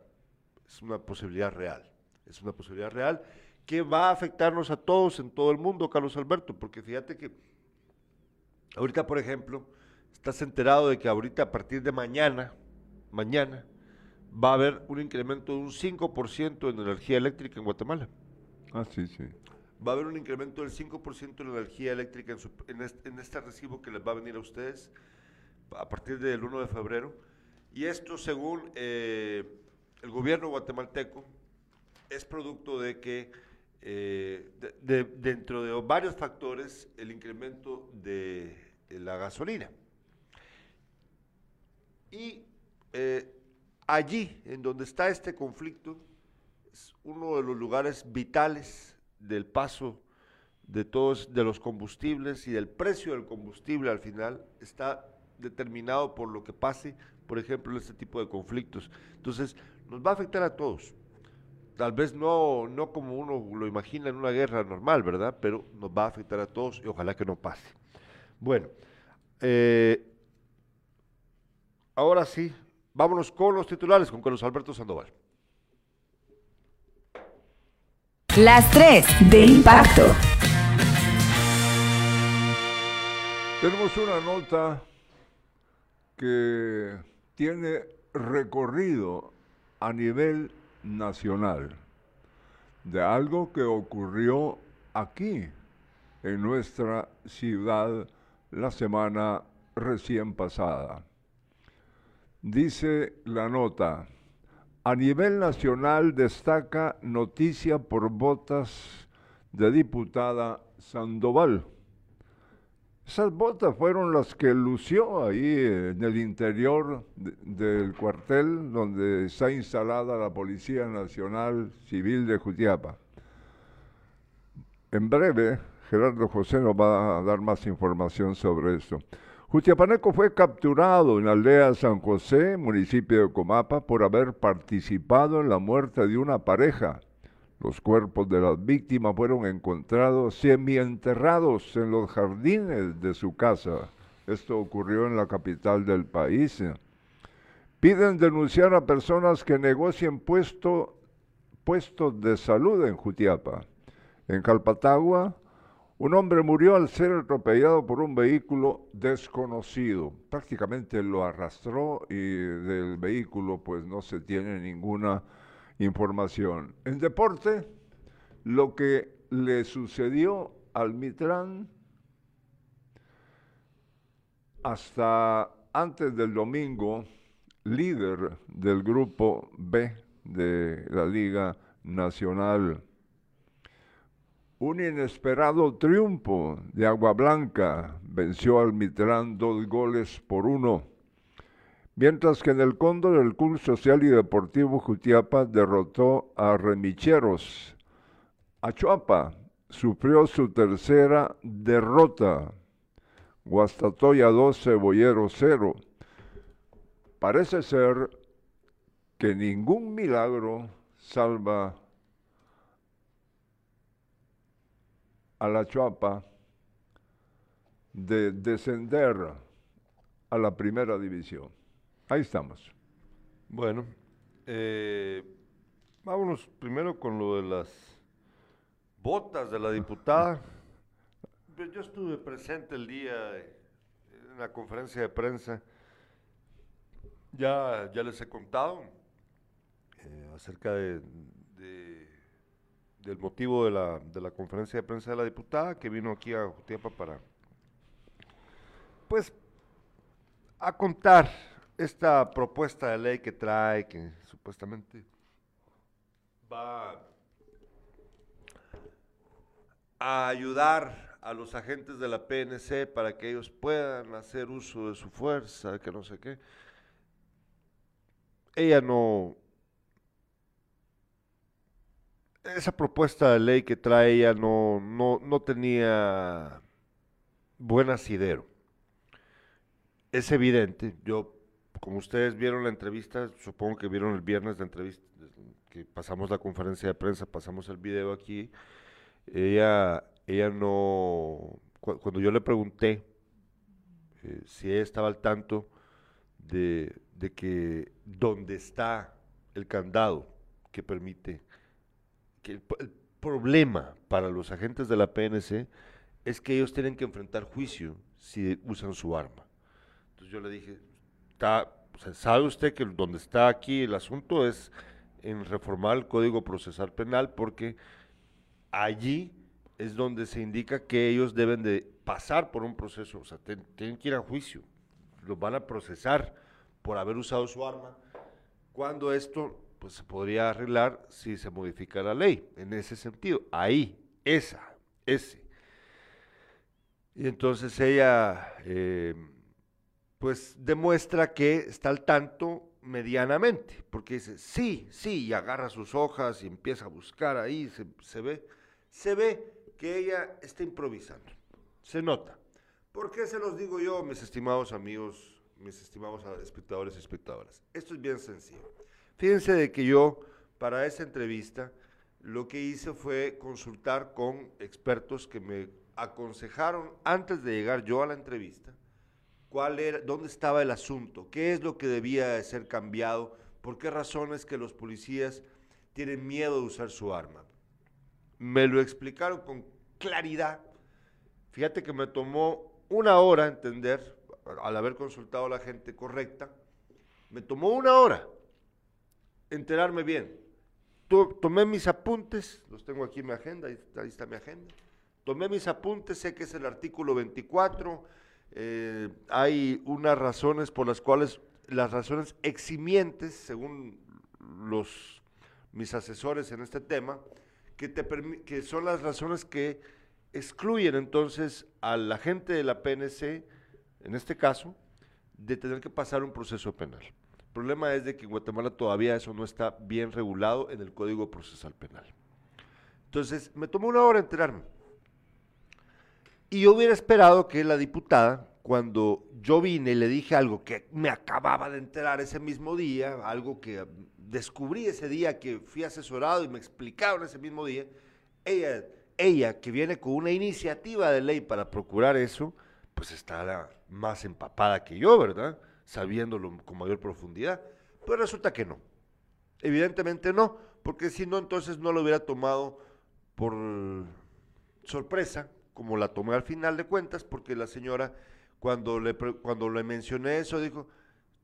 es una posibilidad real. Es una posibilidad real que va a afectarnos a todos en todo el mundo, Carlos Alberto, porque fíjate que ahorita, por ejemplo, estás enterado de que ahorita a partir de mañana, mañana, va a haber un incremento de un 5% en energía eléctrica en Guatemala. Ah, sí, sí. Va a haber un incremento del 5% en energía eléctrica en, este, recibo que les va a venir a ustedes a partir del 1 de febrero. Y esto según eh, el gobierno guatemalteco es producto de que eh, dentro de varios factores el incremento de la gasolina. Y eh, allí, en donde está este conflicto, es uno de los lugares vitales del paso de todos de los combustibles y del precio del combustible al final está determinado por lo que pase, por ejemplo, en este tipo de conflictos. Entonces, nos va a afectar a todos. Tal vez no, no como uno lo imagina en una guerra normal, ¿verdad? Pero nos va a afectar a todos y ojalá que no pase. Bueno, eh, ahora sí, vámonos con los titulares, con Carlos Alberto Sandoval. Las tres de impacto. Tenemos una nota que tiene recorrido a nivel nacional de algo que ocurrió aquí, en nuestra ciudad, la semana recién pasada. Dice la nota, a nivel nacional destaca noticia por botas de diputada Sandoval. Esas botas fueron las que lució ahí en el interior del cuartel donde está instalada la Policía Nacional Civil de Jutiapa. En breve, Gerardo José nos va a dar más información sobre esto. Jutiapaneco fue capturado en la aldea San José, municipio de Comapa, por haber participado en la muerte de una pareja los cuerpos de las víctimas fueron encontrados semienterrados en los jardines de su casa. Esto ocurrió en la capital del país. Piden denunciar a personas que negocien puestos de salud en Jutiapa. En Calpatagua, un hombre murió al ser atropellado por un vehículo desconocido. Prácticamente lo arrastró y del vehículo pues no se tiene ninguna información. En deporte, lo que le sucedió al Mitrán hasta antes del domingo, líder del grupo B de la Liga Nacional. Un inesperado triunfo de Agua Blanca venció al Mitrán dos goles por uno mientras que en el Cóndor el Club Social y Deportivo Jutiapa derrotó a Remicheros. Achuapa sufrió su tercera derrota. Guastatoya 2, Cebollero 0. Parece ser que ningún milagro salva a la Chuapa de descender a la primera división. Ahí estamos. Bueno, eh, vámonos primero con lo de las botas de la diputada. Yo estuve presente el día en la conferencia de prensa. Ya, ya les he contado eh, acerca de, del motivo de la, de la conferencia de prensa de la diputada que vino aquí a Jutiapa para, pues, a contar esta propuesta de ley que trae, que supuestamente va a ayudar a los agentes de la PNC para que ellos puedan hacer uso de su fuerza, que no sé qué. Ella no... Esa propuesta de ley que trae ella no, no, no tenía buen asidero. Es evidente, yo como ustedes vieron la entrevista, supongo que vieron el viernes la entrevista, que pasamos la conferencia de prensa, pasamos el video aquí, ella, ella no, cuando yo le pregunté eh, si ella estaba al tanto de, que dónde está el candado que permite, que el, el problema para los agentes de la PNC es que ellos tienen que enfrentar juicio si usan su arma. Entonces yo le dije, sabe usted que donde está aquí el asunto es en reformar el Código Procesal Penal porque allí es donde se indica que ellos deben de pasar por un proceso, o sea, tienen que ir a juicio, los van a procesar por haber usado su arma, cuando esto pues se podría arreglar si se modifica la ley, en ese sentido. Ahí, esa, ese. Y entonces ella, eh, pues demuestra que está al tanto medianamente, porque dice, sí, sí, y agarra sus hojas y empieza a buscar ahí, se, ve, se ve que ella está improvisando, se nota. ¿Por qué se los digo yo, mis estimados amigos, mis estimados espectadores y espectadoras? Esto es bien sencillo. Fíjense de que yo, para esa entrevista, lo que hice fue consultar con expertos que me aconsejaron antes de llegar yo a la entrevista, cuál era, dónde estaba el asunto, qué es lo que debía de ser cambiado, por qué razones que los policías tienen miedo de usar su arma. Me lo explicaron con claridad. Fíjate que me tomó una hora entender, al haber consultado a la gente correcta, me tomó una hora enterarme bien. tomé mis apuntes, los tengo aquí en mi agenda, ahí está, mi agenda. Tomé mis apuntes, sé que es el artículo 24, eh, hay unas razones por las cuales, las razones eximientes, según los, mis asesores en este tema, que, te que son las razones que excluyen entonces a la gente de la PNC, en este caso, de tener que pasar un proceso penal problema es de que en Guatemala todavía eso no está bien regulado en el Código Procesal Penal. Entonces, me tomó una hora enterarme. Y yo hubiera esperado que la diputada, cuando yo vine y le dije algo que me acababa de enterar ese mismo día, algo que descubrí ese día que fui asesorado y me explicaron ese mismo día, ella, ella que viene con una iniciativa de ley para procurar eso, pues está más empapada que yo, ¿verdad? sabiéndolo con mayor profundidad. Pues resulta que no. Evidentemente no, porque si no, entonces no lo hubiera tomado por sorpresa, como la tomé al final de cuentas, porque la señora, cuando le, cuando le mencioné eso, dijo,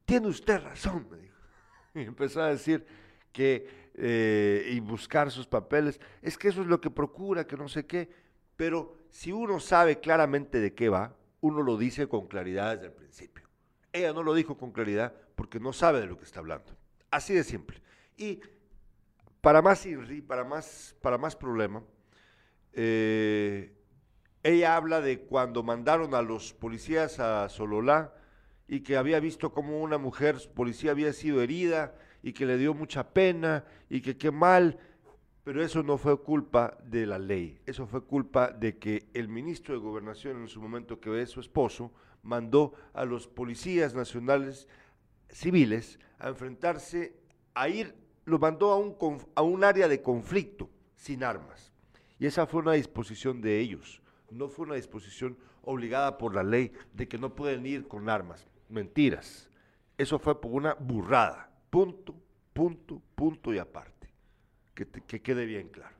tiene usted razón, me dijo. Y empezó a decir que, eh, y buscar sus papeles, es que eso es lo que procura, que no sé qué, pero si uno sabe claramente de qué va, uno lo dice con claridad desde el principio. Ella no lo dijo con claridad porque no sabe de lo que está hablando. Así de simple. Y para más para más, para más problema, eh, ella habla de cuando mandaron a los policías a Sololá y que había visto como una mujer policía había sido herida y que le dio mucha pena y que qué mal, pero eso no fue culpa de la ley, eso fue culpa de que el ministro de Gobernación en su momento que es su esposo mandó a los policías nacionales civiles a enfrentarse, a ir, lo mandó a un, a un área de conflicto sin armas. Y esa fue una disposición de ellos, no fue una disposición obligada por la ley de que no pueden ir con armas. Mentiras. Eso fue por una burrada. Punto, punto, punto y aparte. Que, que quede bien claro.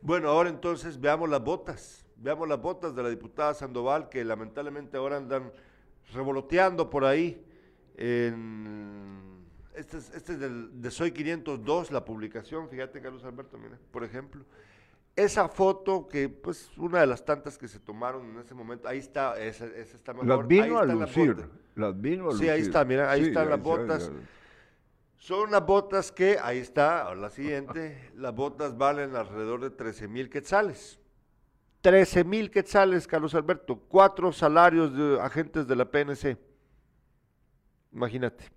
Bueno, ahora entonces veamos las botas. Veamos las botas de la diputada Sandoval, que lamentablemente ahora andan revoloteando por ahí. este es, este del, de Soy 502, la publicación, fíjate Carlos Alberto, mira, por ejemplo. Esa foto que, pues, una de las tantas que se tomaron en ese momento, ahí está, esa, está mejor. Las vino a lucir, las vino a lucir. Sí, ahí está, mira, ahí están las botas. Son unas botas que, ahí está, la siguiente, las botas valen alrededor de 13 mil quetzales. 13 mil quetzales, Carlos Alberto, cuatro salarios de agentes de la PNC. Imagínate.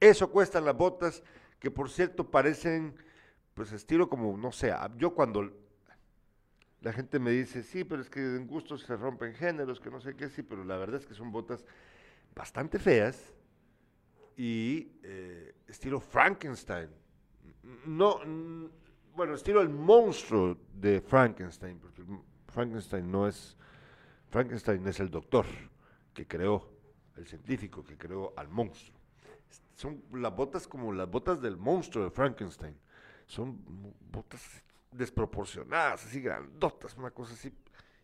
Eso cuestan las botas, que por cierto parecen, pues estilo como, no sé, yo cuando la gente me dice, sí, pero es que en gustos se rompen géneros, que no sé qué, sí, pero la verdad es que son botas bastante feas y eh, estilo Frankenstein. No, bueno, estilo el monstruo de Frankenstein, porque Frankenstein no es, Frankenstein es el doctor que creó, el científico que creó al monstruo. Son las botas como las botas del monstruo de Frankenstein. Son botas desproporcionadas, así grandotas, una cosa así.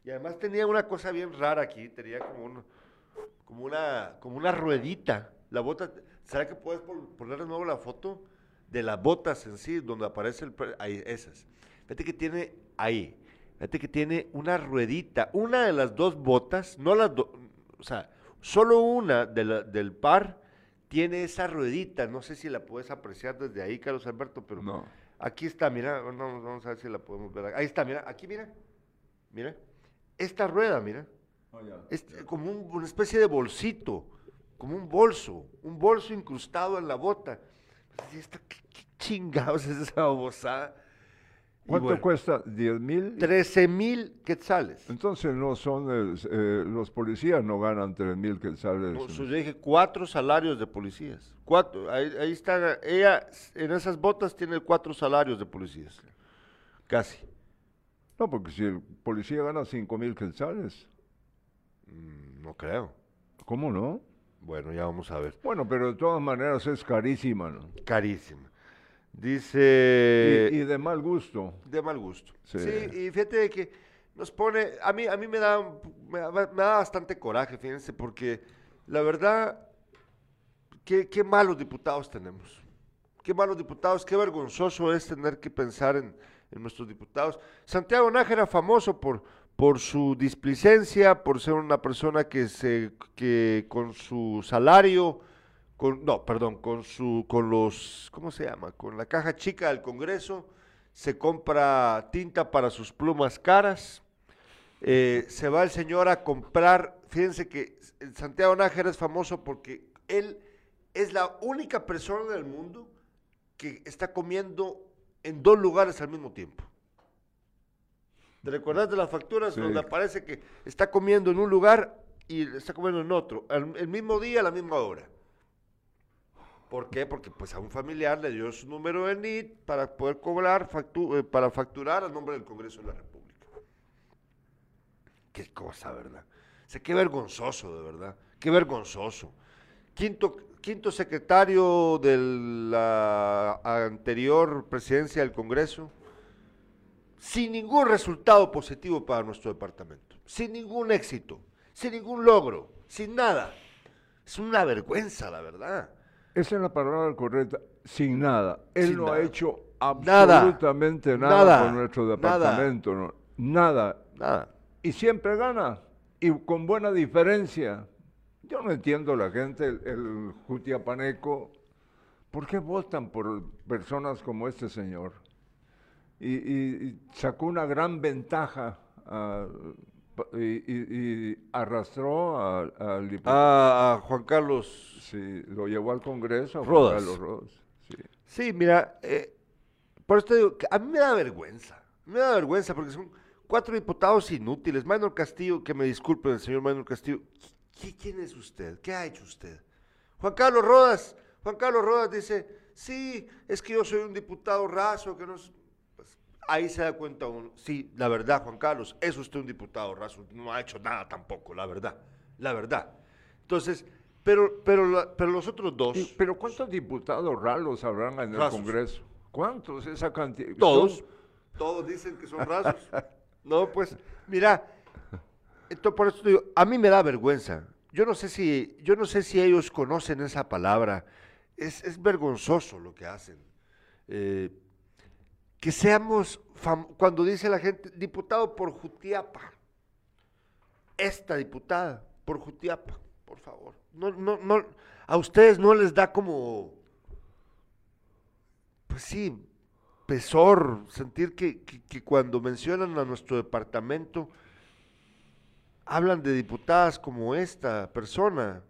Y además tenía una cosa bien rara aquí, tenía como, una, como una ruedita. La bota, ¿será que puedes poner de nuevo la foto de las botas en sí, donde aparece el... Ahí, esas. Fíjate que tiene ahí, Fíjate que tiene una ruedita, una de las dos botas, no las dos, o sea, solo una del par tiene esa ruedita, no sé si la puedes apreciar desde ahí, Carlos Alberto, pero No. Aquí está, mira, vamos a ver si la podemos ver. Ahí está, mira, aquí mira, mira, esta rueda, mira, es como un- una especie de bolsito, como un bolso, un bolso incrustado en la bota. Pues, ¿y esta ¿Qué, qué chingados es esa babosada? ¿Cuánto bueno, cuesta? ¿10 mil? 13 mil quetzales. Entonces no son, eh, los policías no ganan 3 mil quetzales. No, yo dije cuatro salarios de policías. Cuatro, ahí, ahí está, ella en esas botas tiene cuatro salarios de policías. Casi. No, porque si el policía gana 5 mil quetzales, Mm, No creo. ¿cómo no? Bueno, ya vamos a ver. Bueno, pero de todas maneras es carísima, ¿no? Carísima. Dice... y, y de mal gusto. de mal gusto. Sí. Sí. y fíjate que nos pone, a mí, a mí me da, un- me, da- me da bastante coraje, fíjense, porque la verdad, qué, qué malos diputados tenemos. Qué malos diputados, qué vergonzoso es tener que pensar en, en nuestros diputados. Santiago Nájera, famoso por, por su displicencia, por ser una persona que, se, que con su salario, con, no, perdón, con, su, con los, ¿cómo se llama? Con la caja chica del Congreso, se compra tinta para sus plumas caras, eh, se va el señor a comprar, fíjense que el Santiago Nájera es famoso porque él es la única persona del mundo que está comiendo en dos lugares al mismo tiempo. ¿Te recuerdas de las facturas Sí. donde aparece que está comiendo en un lugar y está comiendo en otro, al- el mismo día, a la misma hora? ¿Por qué? Porque pues a un familiar le dio su número de NIT para poder cobrar, eh, para facturar a nombre del Congreso de la República. Qué cosa, ¿verdad? O sea, qué vergonzoso, de verdad. Qué vergonzoso. Quinto, quinto secretario de la anterior presidencia del Congreso, sin ningún resultado positivo para nuestro departamento, sin ningún éxito, sin ningún logro, sin nada. Es una vergüenza, la verdad. Esa es la palabra correcta, sin nada. Él Sin no nada. ha hecho absolutamente nada, Nada. con nuestro Nada. departamento. no. Nada. Nada. Y siempre gana. Y con buena diferencia. Yo no entiendo la gente, el, el jutiapaneco, ¿por qué votan por personas como este señor? Y, y- y sacó una gran ventaja pa- y, y- y arrastró al diputado. A, a Juan Carlos Sí, lo llevó al Congreso. a Juan Rodas. Carlos Rodas, sí. Sí, mira, eh, por esto digo, que a mí me da vergüenza, me da vergüenza porque son cuatro diputados inútiles. Manuel Castillo, que me disculpe el señor Manuel Castillo, ¿qui- ¿quién es usted? ¿Qué ha hecho usted? Juan Carlos Rodas, Juan Carlos Rodas dice, sí, es que yo soy un diputado raso, que no... es-". Pues, ahí se da cuenta uno, sí, la verdad, Juan Carlos, es usted un diputado raso, no ha hecho nada tampoco, la verdad, la verdad. Entonces, pero, pero, la- pero los otros dos... Y- Pero ¿cuántos diputados raros habrán en el Rasos. Congreso? ¿Cuántos? Esa cantidad. Todos, Son- todos dicen que son rasos. No, pues, mira, esto por eso digo, a mí me da vergüenza. Yo no sé si, yo no sé si ellos conocen esa palabra. Es, es vergonzoso lo que hacen. Eh, que seamos, cuando dice la gente, diputado por Jutiapa. Esta diputada, por Jutiapa, por favor. No, no, no, a ustedes no les da como, pues sí, pesor sentir que, que- que cuando mencionan a nuestro departamento hablan de diputadas como esta persona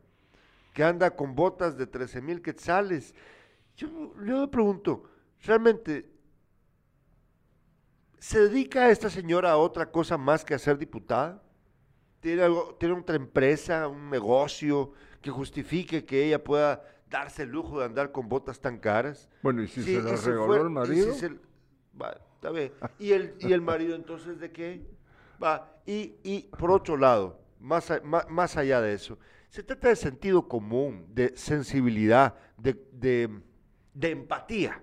que anda con botas de 13 mil quetzales. Yo, yo me pregunto, ¿realmente se dedica esta señora a otra cosa más que a ser diputada? ¿Tiene, algo, ¿Tiene otra empresa, un negocio que justifique que ella pueda darse el lujo de andar con botas tan caras? Bueno, ¿y si Sí, se la regaló fue- el y si marido? se- va. ¿Y el, ¿Y el marido entonces de qué? Va, y, y por otro lado, más, a- ma- más, allá de eso, se trata de sentido común, de sensibilidad, de, de- de empatía.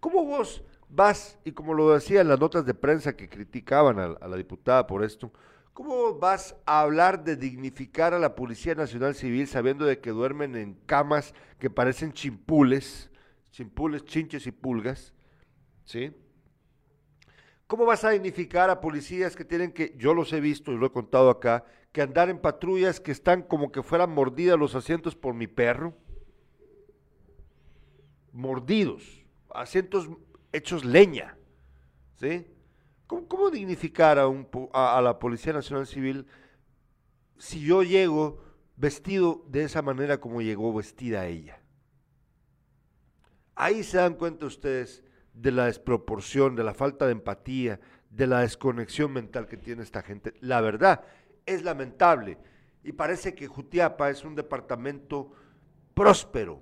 ¿Cómo vos vas, y como lo decían las notas de prensa que criticaban a, a la diputada por esto, ¿cómo vas a hablar de dignificar a la Policía Nacional Civil sabiendo de que duermen en camas que parecen chimpules, chimpules, chinches y pulgas? ¿Sí? ¿Cómo vas a dignificar a policías que tienen que, yo los he visto y lo he contado acá, que andar en patrullas que están como que fueran mordidas los asientos por mi perro? mordidos, asientos hechos leña. ¿sí? ¿Cómo, cómo dignificar a, un, a la Policía Nacional Civil si yo llego vestido de esa manera como llegó vestida ella? Ahí se dan cuenta ustedes de la desproporción, de la falta de empatía, de la desconexión mental que tiene esta gente. La verdad, es lamentable. Y parece que Jutiapa es un departamento próspero,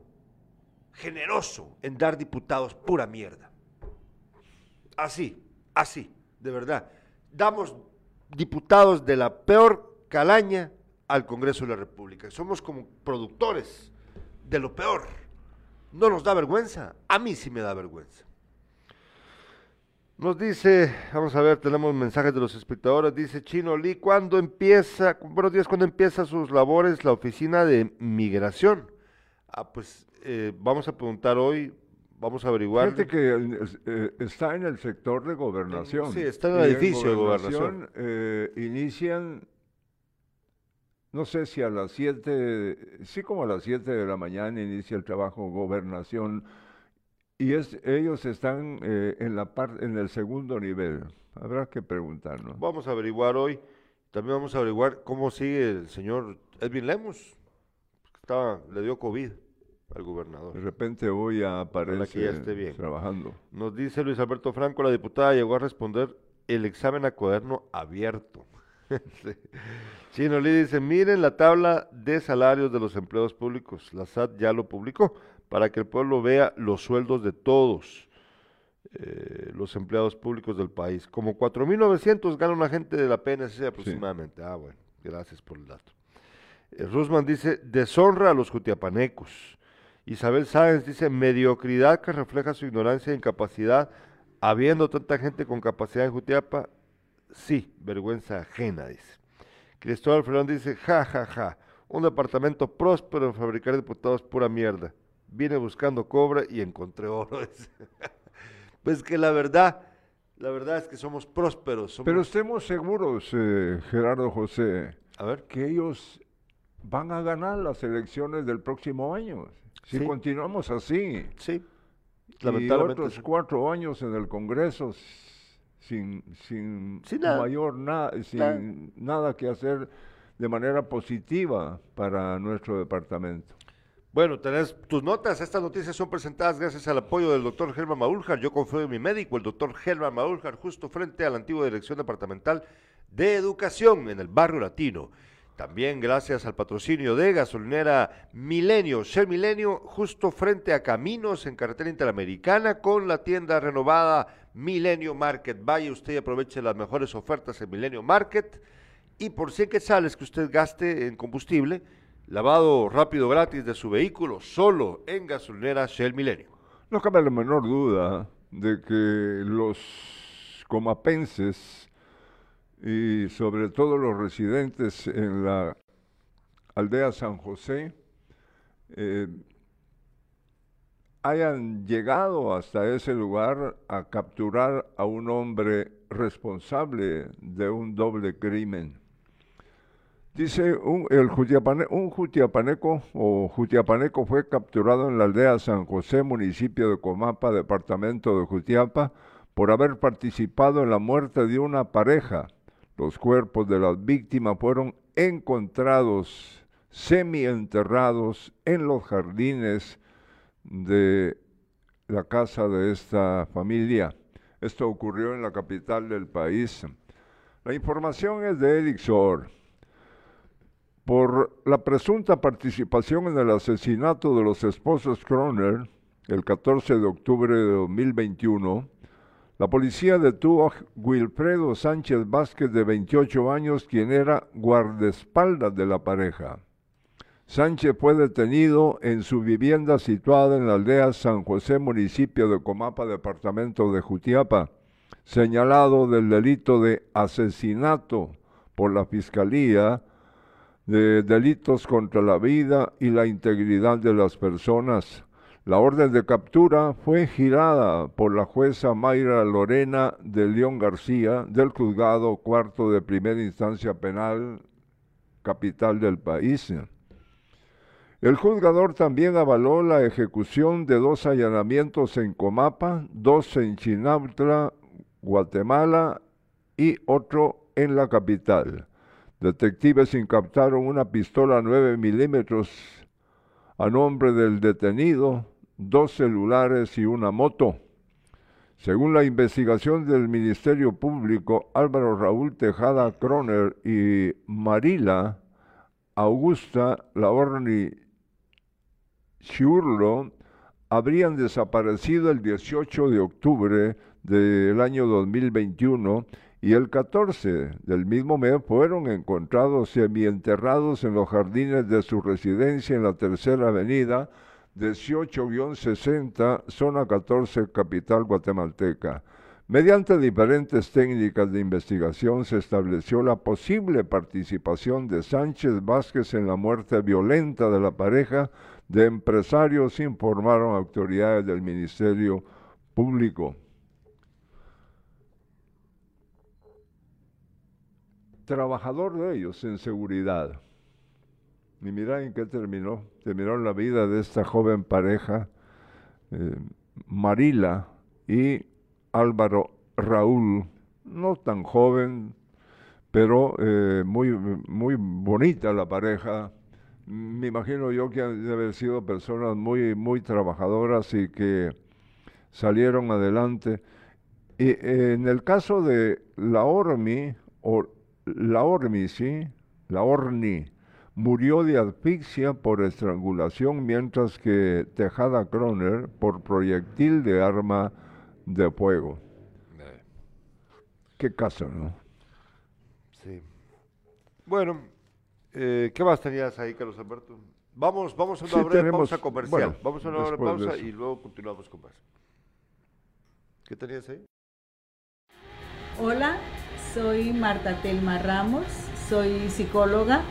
generoso en dar diputados pura mierda. Así, así, de verdad. Damos diputados de la peor calaña al Congreso de la República. Somos como productores de lo peor. ¿No nos da vergüenza? A mí sí me da vergüenza. Nos dice, vamos a ver, tenemos mensajes de los espectadores, dice Chino Lee, ¿cuándo empieza, buenos días, cuándo empieza sus labores la oficina de migración? Ah, pues eh, vamos a preguntar hoy, vamos a averiguar. Fíjate que eh, está en el sector de gobernación. Sí, está en el edificio de gobernación. eh, inician, no sé si a las 7, sí como a las 7 de la mañana inicia el trabajo gobernación. Y es, ellos están eh, en, la par- en el segundo nivel. Habrá que preguntarnos. Vamos a averiguar hoy, también vamos a averiguar cómo sigue el señor Edwin Lemus, estaba, le dio COVID al gobernador. De repente hoy aparece que ya esté bien. trabajando. Nos dice Luis Alberto Franco, la diputada llegó a responder el examen a cuaderno abierto. Sí. Chino Lee dice, miren la tabla de salarios de los empleados públicos. La SAT ya lo publicó para que el pueblo vea los sueldos de todos eh, los empleados públicos del país. Como 4.900 gana una gente de la PNC aproximadamente. Ah, bueno, gracias por el dato. Eh, Rusman dice, deshonra a los jutiapanecos. Isabel Sáenz dice, mediocridad que refleja su ignorancia e incapacidad, habiendo tanta gente con capacidad en Jutiapa, sí, vergüenza ajena, dice. Cristóbal Fernández dice, ja, ja, ja, un departamento próspero en fabricar diputados pura mierda. Vine buscando cobre y encontré oro. pues que la verdad, la verdad es que somos prósperos. somos- Pero estemos seguros, eh, Gerardo José, A ver, que ellos van a ganar las elecciones del próximo año. Si Sí. continuamos así. sí, Y lamentablemente. otros sí. cuatro años en el Congreso sin, sin, Sin nada. mayor nada, sin Nada. nada que hacer de manera positiva para nuestro departamento. Bueno, tenés tus notas. Estas noticias son presentadas gracias al apoyo del doctor Germán Maúljar. Yo confío en mi médico, el doctor Germán Maúljar, justo frente a la antigua Dirección Departamental de Educación en el Barrio Latino. También gracias al patrocinio de gasolinera Milenio, Shell Milenio, justo frente a Caminos en carretera interamericana con la tienda renovada Milenio Market. Vaya usted y aproveche las mejores ofertas en Milenio Market. Y por 100 quetzales que usted gaste en combustible, lavado rápido gratis de su vehículo solo en gasolinera Shell Milenio. No cabe la menor duda de que los comapenses y sobre todo los residentes en la aldea San José eh, hayan llegado hasta ese lugar a capturar a un hombre responsable de un doble crimen. Dice un, un jutiapaneco o jutiapaneco fue capturado en la aldea San José, municipio de Comapa, departamento de Jutiapa, por haber participado en la muerte de una pareja. Los cuerpos de las víctimas fueron encontrados semienterrados en los jardines de la casa de esta familia. Esto ocurrió en la capital del país. La información es de Eric por la presunta participación en el asesinato de los esposos Kroner el 14 de octubre de 2021, la policía detuvo a Wilfredo Sánchez Vázquez de 28 años, quien era guardaespaldas de la pareja. Sánchez fue detenido en su vivienda situada en la aldea San José, municipio de Comapa, departamento de Jutiapa, señalado del delito de asesinato por la Fiscalía de delitos contra la vida y la integridad de las personas. La orden de captura fue girada por la jueza Mayra Lorena de León García del juzgado cuarto de primera instancia penal capital del país. El juzgador también avaló la ejecución de dos allanamientos en Comapa, dos en Chinautla, Guatemala y otro en la capital. Detectives incaptaron una pistola 9 milímetros a nombre del detenido, dos celulares y una moto. Según la investigación del Ministerio Público, Álvaro Raúl Tejada Croner y Marila Augusta Laorni Chiurlo habrían desaparecido el 18 de octubre del año 2021 y el 14 del mismo mes fueron encontrados semienterrados en los jardines de su residencia en la Tercera Avenida 18-60, zona 14, capital guatemalteca. Mediante diferentes técnicas de investigación se estableció la posible participación de Sánchez Vázquez en la muerte violenta de la pareja de empresarios, informaron autoridades del Ministerio Público. trabajador de ellos en seguridad. Y mira en qué terminó. Terminó la vida de esta joven pareja, eh, Marila y Álvaro Raúl, no tan joven, pero eh, muy, muy bonita la pareja. Me imagino yo que han de haber sido personas muy, muy trabajadoras y que salieron adelante. Y en el caso de la Ormi, o la Ormi, ¿sí? La Orni murió de asfixia por estrangulación, mientras que Tejada Croner por proyectil de arma de fuego. Qué caso, ¿no? Sí. Bueno, eh, ¿qué más tenías ahí, Carlos Alberto? Vamos, vamos a una Sí, breve tenemos- pausa comercial. bueno, vamos a una breve pausa y luego continuamos con más. ¿Qué tenías ahí? Hola, soy Marta Telma Ramos, soy psicóloga.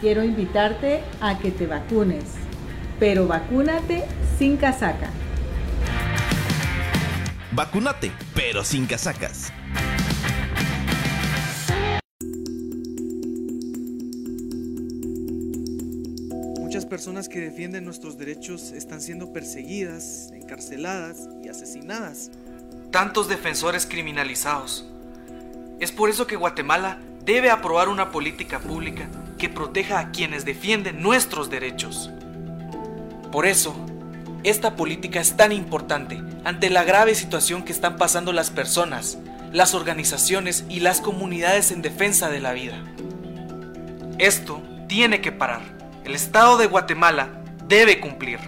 Quiero invitarte a que te vacunes, pero vacúnate sin casaca. Vacúnate, pero sin casacas. Muchas personas que defienden nuestros derechos están siendo perseguidas, encarceladas y asesinadas. tantos defensores criminalizados. Es por eso que Guatemala debe aprobar una política pública que proteja a quienes defienden nuestros derechos. Por eso, esta política es tan importante ante la grave situación que están pasando las personas, las organizaciones y las comunidades en defensa de la vida. Esto tiene que parar. El Estado de Guatemala debe cumplir.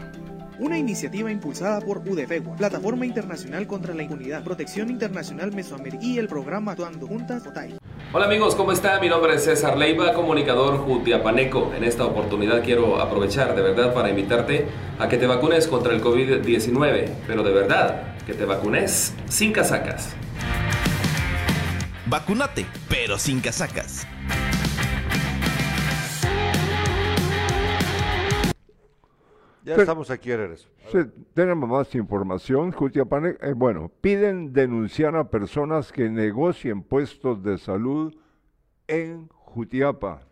Una iniciativa impulsada por UDFEGUA, Plataforma Internacional contra la Impunidad, Protección Internacional Mesoamericana y el programa Actuando Juntas OTAI. Hola amigos, ¿cómo están? Mi nombre es César Leiva, comunicador jutiapaneco. En esta oportunidad quiero aprovechar de verdad para invitarte a que te vacunes contra el COVID-19, pero de verdad, que te vacunes sin casacas. Vacúnate, pero sin casacas. Ya Pero- estamos aquí de regreso. Sí, tenemos más información. Jutiapane- eh, bueno, piden denunciar a personas que negocien puestos de salud en Jutiapa.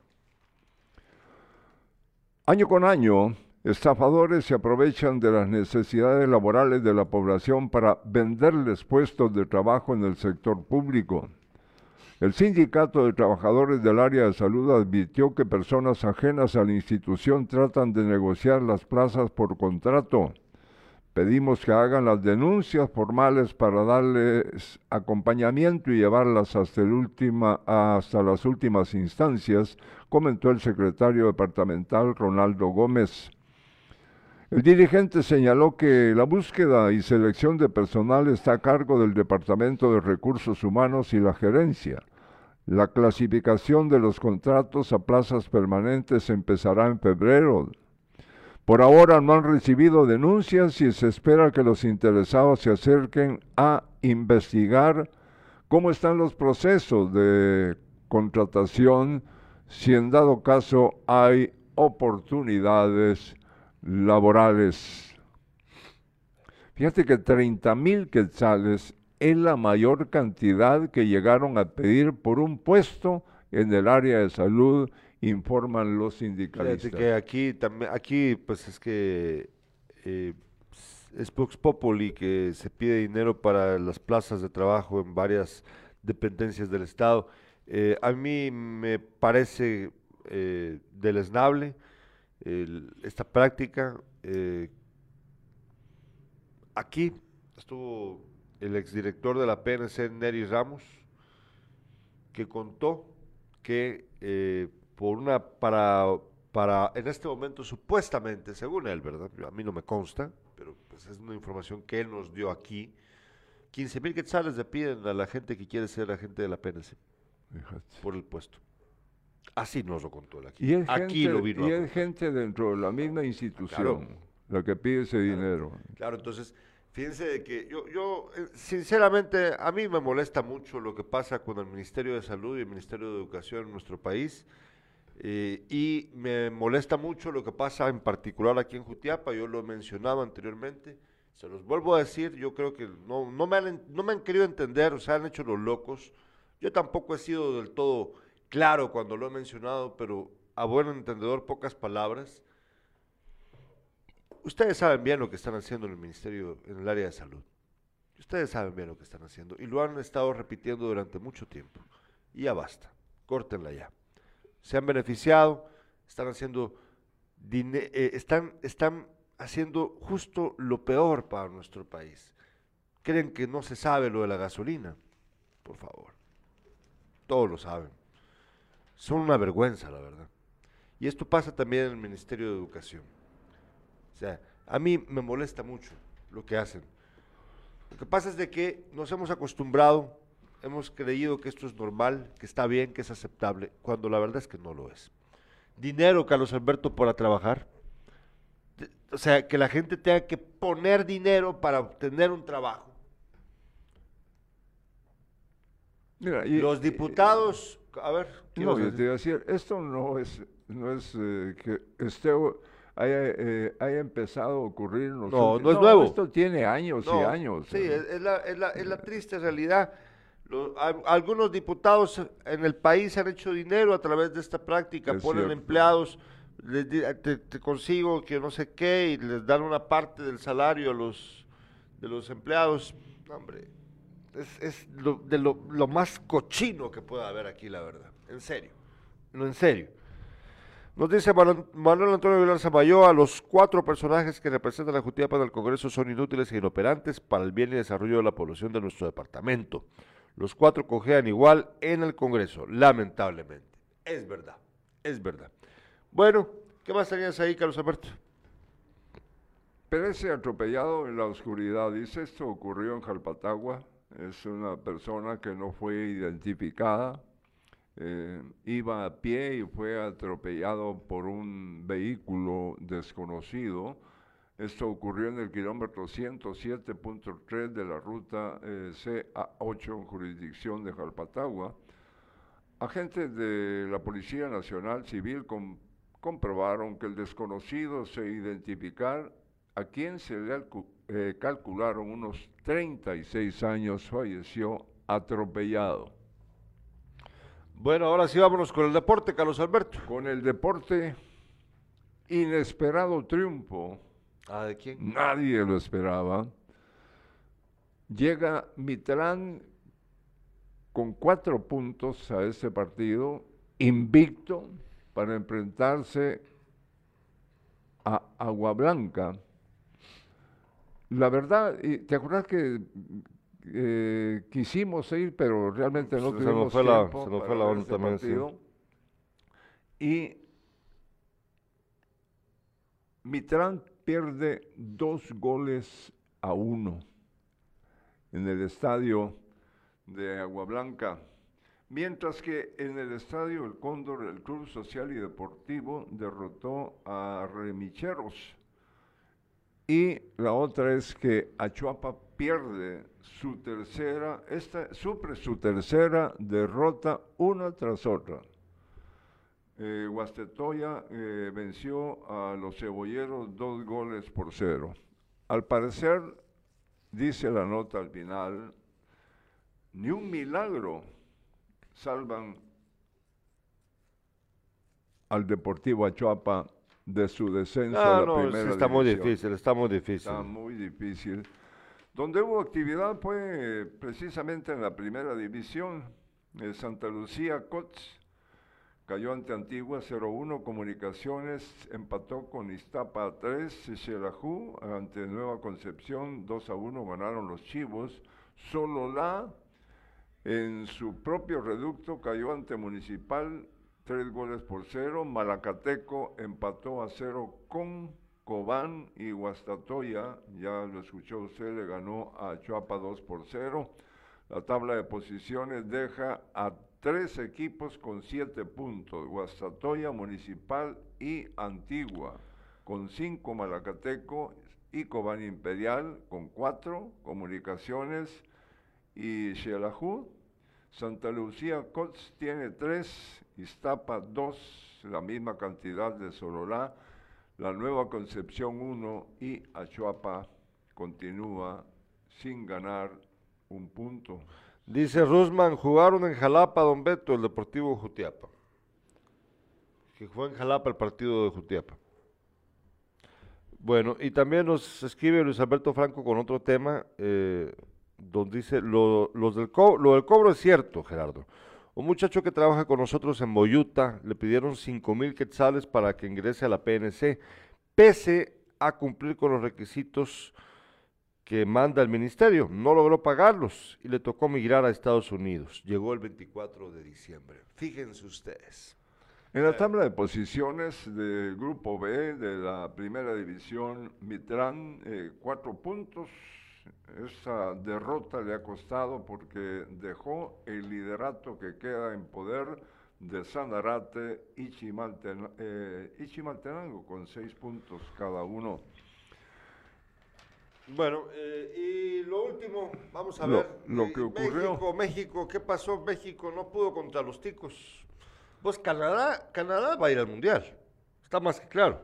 Año con año, estafadores se aprovechan de las necesidades laborales de la población para venderles puestos de trabajo en el sector público. El Sindicato de Trabajadores del Área de Salud advirtió que personas ajenas a la institución tratan de negociar las plazas por contrato. Pedimos que hagan las denuncias formales para darles acompañamiento y llevarlas hasta, hasta las últimas instancias, comentó el secretario departamental Ronaldo Gómez. El dirigente señaló que la búsqueda y selección de personal está a cargo del Departamento de Recursos Humanos y la gerencia. La clasificación de los contratos a plazas permanentes empezará en febrero. Por ahora no han recibido denuncias y se espera que los interesados se acerquen a investigar cómo están los procesos de contratación, si en dado caso hay oportunidades laborales. Fíjate que 30 mil quetzales es la mayor cantidad que llegaron a pedir por un puesto en el área de salud informan los Fíjate sindicalistas. que aquí también, aquí pues es que eh, es Vox Populi que se pide dinero para las plazas de trabajo en varias dependencias del Estado. Eh, a mí me parece eh, deleznable el- esta práctica. eh, aquí estuvo el exdirector de la PNC, Neri Ramos, que contó que eh, por una para para en este momento supuestamente según él verdad a mí no me consta pero pues es una información que él nos dio aquí 15 mil quetzales le piden a la gente que quiere ser agente de la PNC Fíjate. por el puesto. Así nos lo contó él aquí. Y es aquí gente, lo vino y es gente dentro de la misma institución la que pide ese dinero. Claro, entonces, fíjense de que yo, yo, eh, sinceramente, a mí me molesta mucho lo que pasa con el Ministerio de Salud y el Ministerio de Educación en nuestro país. eh, y me molesta mucho lo que pasa en particular aquí en Jutiapa, yo lo he mencionado anteriormente, se los vuelvo a decir, yo creo que no, no, me han, no me han querido entender, o sea, han hecho los locos. Yo tampoco he sido del todo claro cuando lo he mencionado, pero a buen entendedor, pocas palabras. Ustedes saben bien lo que están haciendo en el Ministerio, en el área de salud. Ustedes saben bien lo que están haciendo y lo han estado repitiendo durante mucho tiempo. Y ya basta, córtenla ya. Se han beneficiado, están haciendo, eh, están, están haciendo justo lo peor para nuestro país. Creen que no se sabe lo de la gasolina. Por favor. Todos lo saben. Son una vergüenza, la verdad. Y esto pasa también en el Ministerio de Educación. O sea, a mí me molesta mucho lo que hacen. Lo que pasa es de que nos hemos acostumbrado, hemos creído que esto es normal, que está bien, que es aceptable, cuando la verdad es que no lo es. Dinero, Carlos Alberto, para trabajar. O sea, que la gente tenga que poner dinero para obtener un trabajo. Mira, y- Los diputados, a ver, ¿qué No, yo te decir? iba a decir, esto no es, no es eh, que esté, haya, eh, haya empezado a ocurrir en los No, últimos- no es nuevo. Esto tiene años y No, años. Sí, ¿no? es, es la, es la- es la triste realidad. Lo- al- algunos diputados en el país han hecho dinero a través de esta práctica, ponen cierto. empleados, les di- te, te consigo que no sé qué, y les dan una parte del salario a los, de los empleados. Hombre, es, es lo, de lo, lo más cochino que pueda haber aquí, la verdad. En serio, no en serio. Nos dice Manuel Antonio Vilar Samayoa, los cuatro personajes que representan la Jutiapa en el Congreso son inútiles e inoperantes para el bien y desarrollo de la población de nuestro departamento. Los cuatro cojean igual en el Congreso, lamentablemente. Es verdad, es verdad. Bueno, ¿qué más tenías ahí, Carlos Alberto? Perece atropellado en la oscuridad. Dice, esto ocurrió en Jalpatagua. Es una persona que no fue identificada. Eh, iba a pie y fue atropellado por un vehículo desconocido. Esto ocurrió en el kilómetro 107.3 de la ruta eh, CA8 en jurisdicción de Jalpatagua. Agentes de la Policía Nacional Civil com- comprobaron que el desconocido se identificar a quien se le eh, calcularon unos 36 años falleció atropellado. Bueno, ahora sí vámonos con el deporte, Carlos Alberto. Con el deporte, inesperado triunfo, Ah, ¿de quién? nadie lo esperaba. Llega Mitrán con cuatro puntos a este partido, invicto, para enfrentarse a Agua Blanca. La verdad, ¿te acuerdas que eh, quisimos ir, pero realmente no Se- se nos tuvimos fue la- tiempo se nos fue la onda este también, sí. Y Mitrán pierde dos goles a uno en el estadio de Agua Blanca, mientras que en el estadio El Cóndor el Club Social y Deportivo derrotó a Remicheros. Y la otra es que Achuapa pierde su tercera, esta, sufre su tercera derrota una tras otra. Eh, Huastetoya eh, venció a los cebolleros dos goles por cero. Al parecer, dice la nota al final, ni un milagro salvan al Deportivo Achuapa de su descenso a la no, sí, primera está muy división. difícil, está muy difícil. Está muy difícil. Donde hubo actividad fue precisamente en la primera división. El Santa Lucía Cots cayó ante Antigua 0-1. Comunicaciones empató con Iztapa 3. Xelajú ante Nueva Concepción 2-1 ganaron los Chivos. Sololá en su propio reducto cayó ante Municipal tres goles por cero. Malacateco empató a cero con Cobán y Guastatoya, ya lo escuchó usted, le ganó a Chuapa 2 por 0. La tabla de posiciones deja a tres equipos con siete puntos, Guastatoya, Municipal y Antigua, con cinco Malacateco y Cobán Imperial, con cuatro Comunicaciones y Xelajú. Santa Lucía Cots tiene tres, Iztapa dos, la misma cantidad de Sololá, la Nueva Concepción 1 y Achuapa continúa sin ganar un punto. Dice Rusman, jugaron en Jalapa, Don Beto, el Deportivo Jutiapa. Que fue en Jalapa el partido de Jutiapa. Bueno, y también nos escribe Luis Alberto Franco con otro tema, eh, donde dice, lo, los del lo del cobro es cierto, Gerardo. Un muchacho que trabaja con nosotros en Boyuta le pidieron 5 mil quetzales para que ingrese a la PNC, pese a cumplir con los requisitos que manda el ministerio. No logró pagarlos y le tocó migrar a Estados Unidos. Llegó el 24 de diciembre. Fíjense ustedes. En la tabla de posiciones del Grupo B de la Primera División, Mitrán, eh, cuatro puntos. Esa derrota le ha costado porque dejó el liderato que queda en poder de Sanarate y Chimalten- eh, y Chimaltenango con seis puntos cada uno. Bueno, eh, y lo último, vamos a Lo- ver. lo que ocurrió. México, México, ¿qué pasó? México no pudo contra los ticos. Pues Canadá, Canadá va a ir al Mundial. Está más que claro.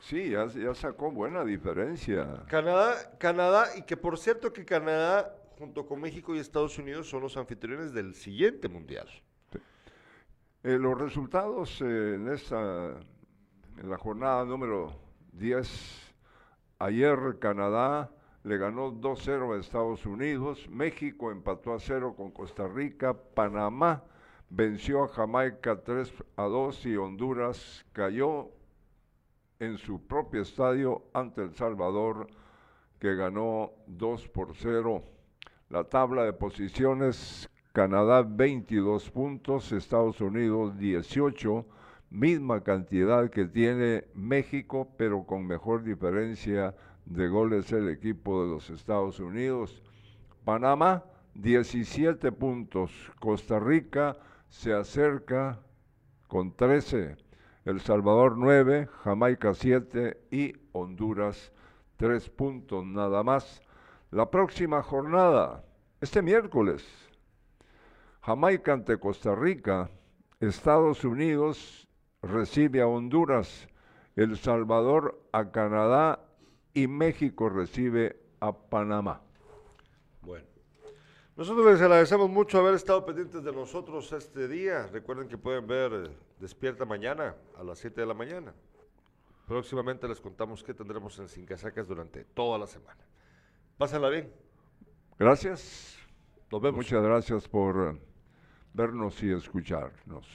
Sí, ya, ya sacó buena diferencia. Canadá, Canadá, y que por cierto que Canadá, junto con México y Estados Unidos, son los anfitriones del siguiente Mundial. Eh, los resultados eh, en esta, en la jornada número 10, ayer Canadá le ganó 2-0 a Estados Unidos, México empató a 0 con Costa Rica, Panamá venció a Jamaica 3 a 2 y Honduras cayó en su propio estadio ante El Salvador que ganó 2 por 0. La tabla de posiciones, Canadá 22 puntos, Estados Unidos 18, misma cantidad que tiene México, pero con mejor diferencia de goles el equipo de los Estados Unidos. Panamá 17 puntos, Costa Rica se acerca con 13, El Salvador 9, Jamaica 7 y Honduras 3 puntos nada más. La próxima jornada, este miércoles, Jamaica ante Costa Rica, Estados Unidos recibe a Honduras, El Salvador a Canadá y México recibe a Panamá. Nosotros les agradecemos mucho haber estado pendientes de nosotros este día. Recuerden que pueden ver eh, Despierta Mañana a las 7 de la mañana. Próximamente les contamos qué tendremos en Sin Casacas durante toda la semana. Pásenla bien. Gracias. Nos vemos. Muchas gracias por eh, vernos y escucharnos.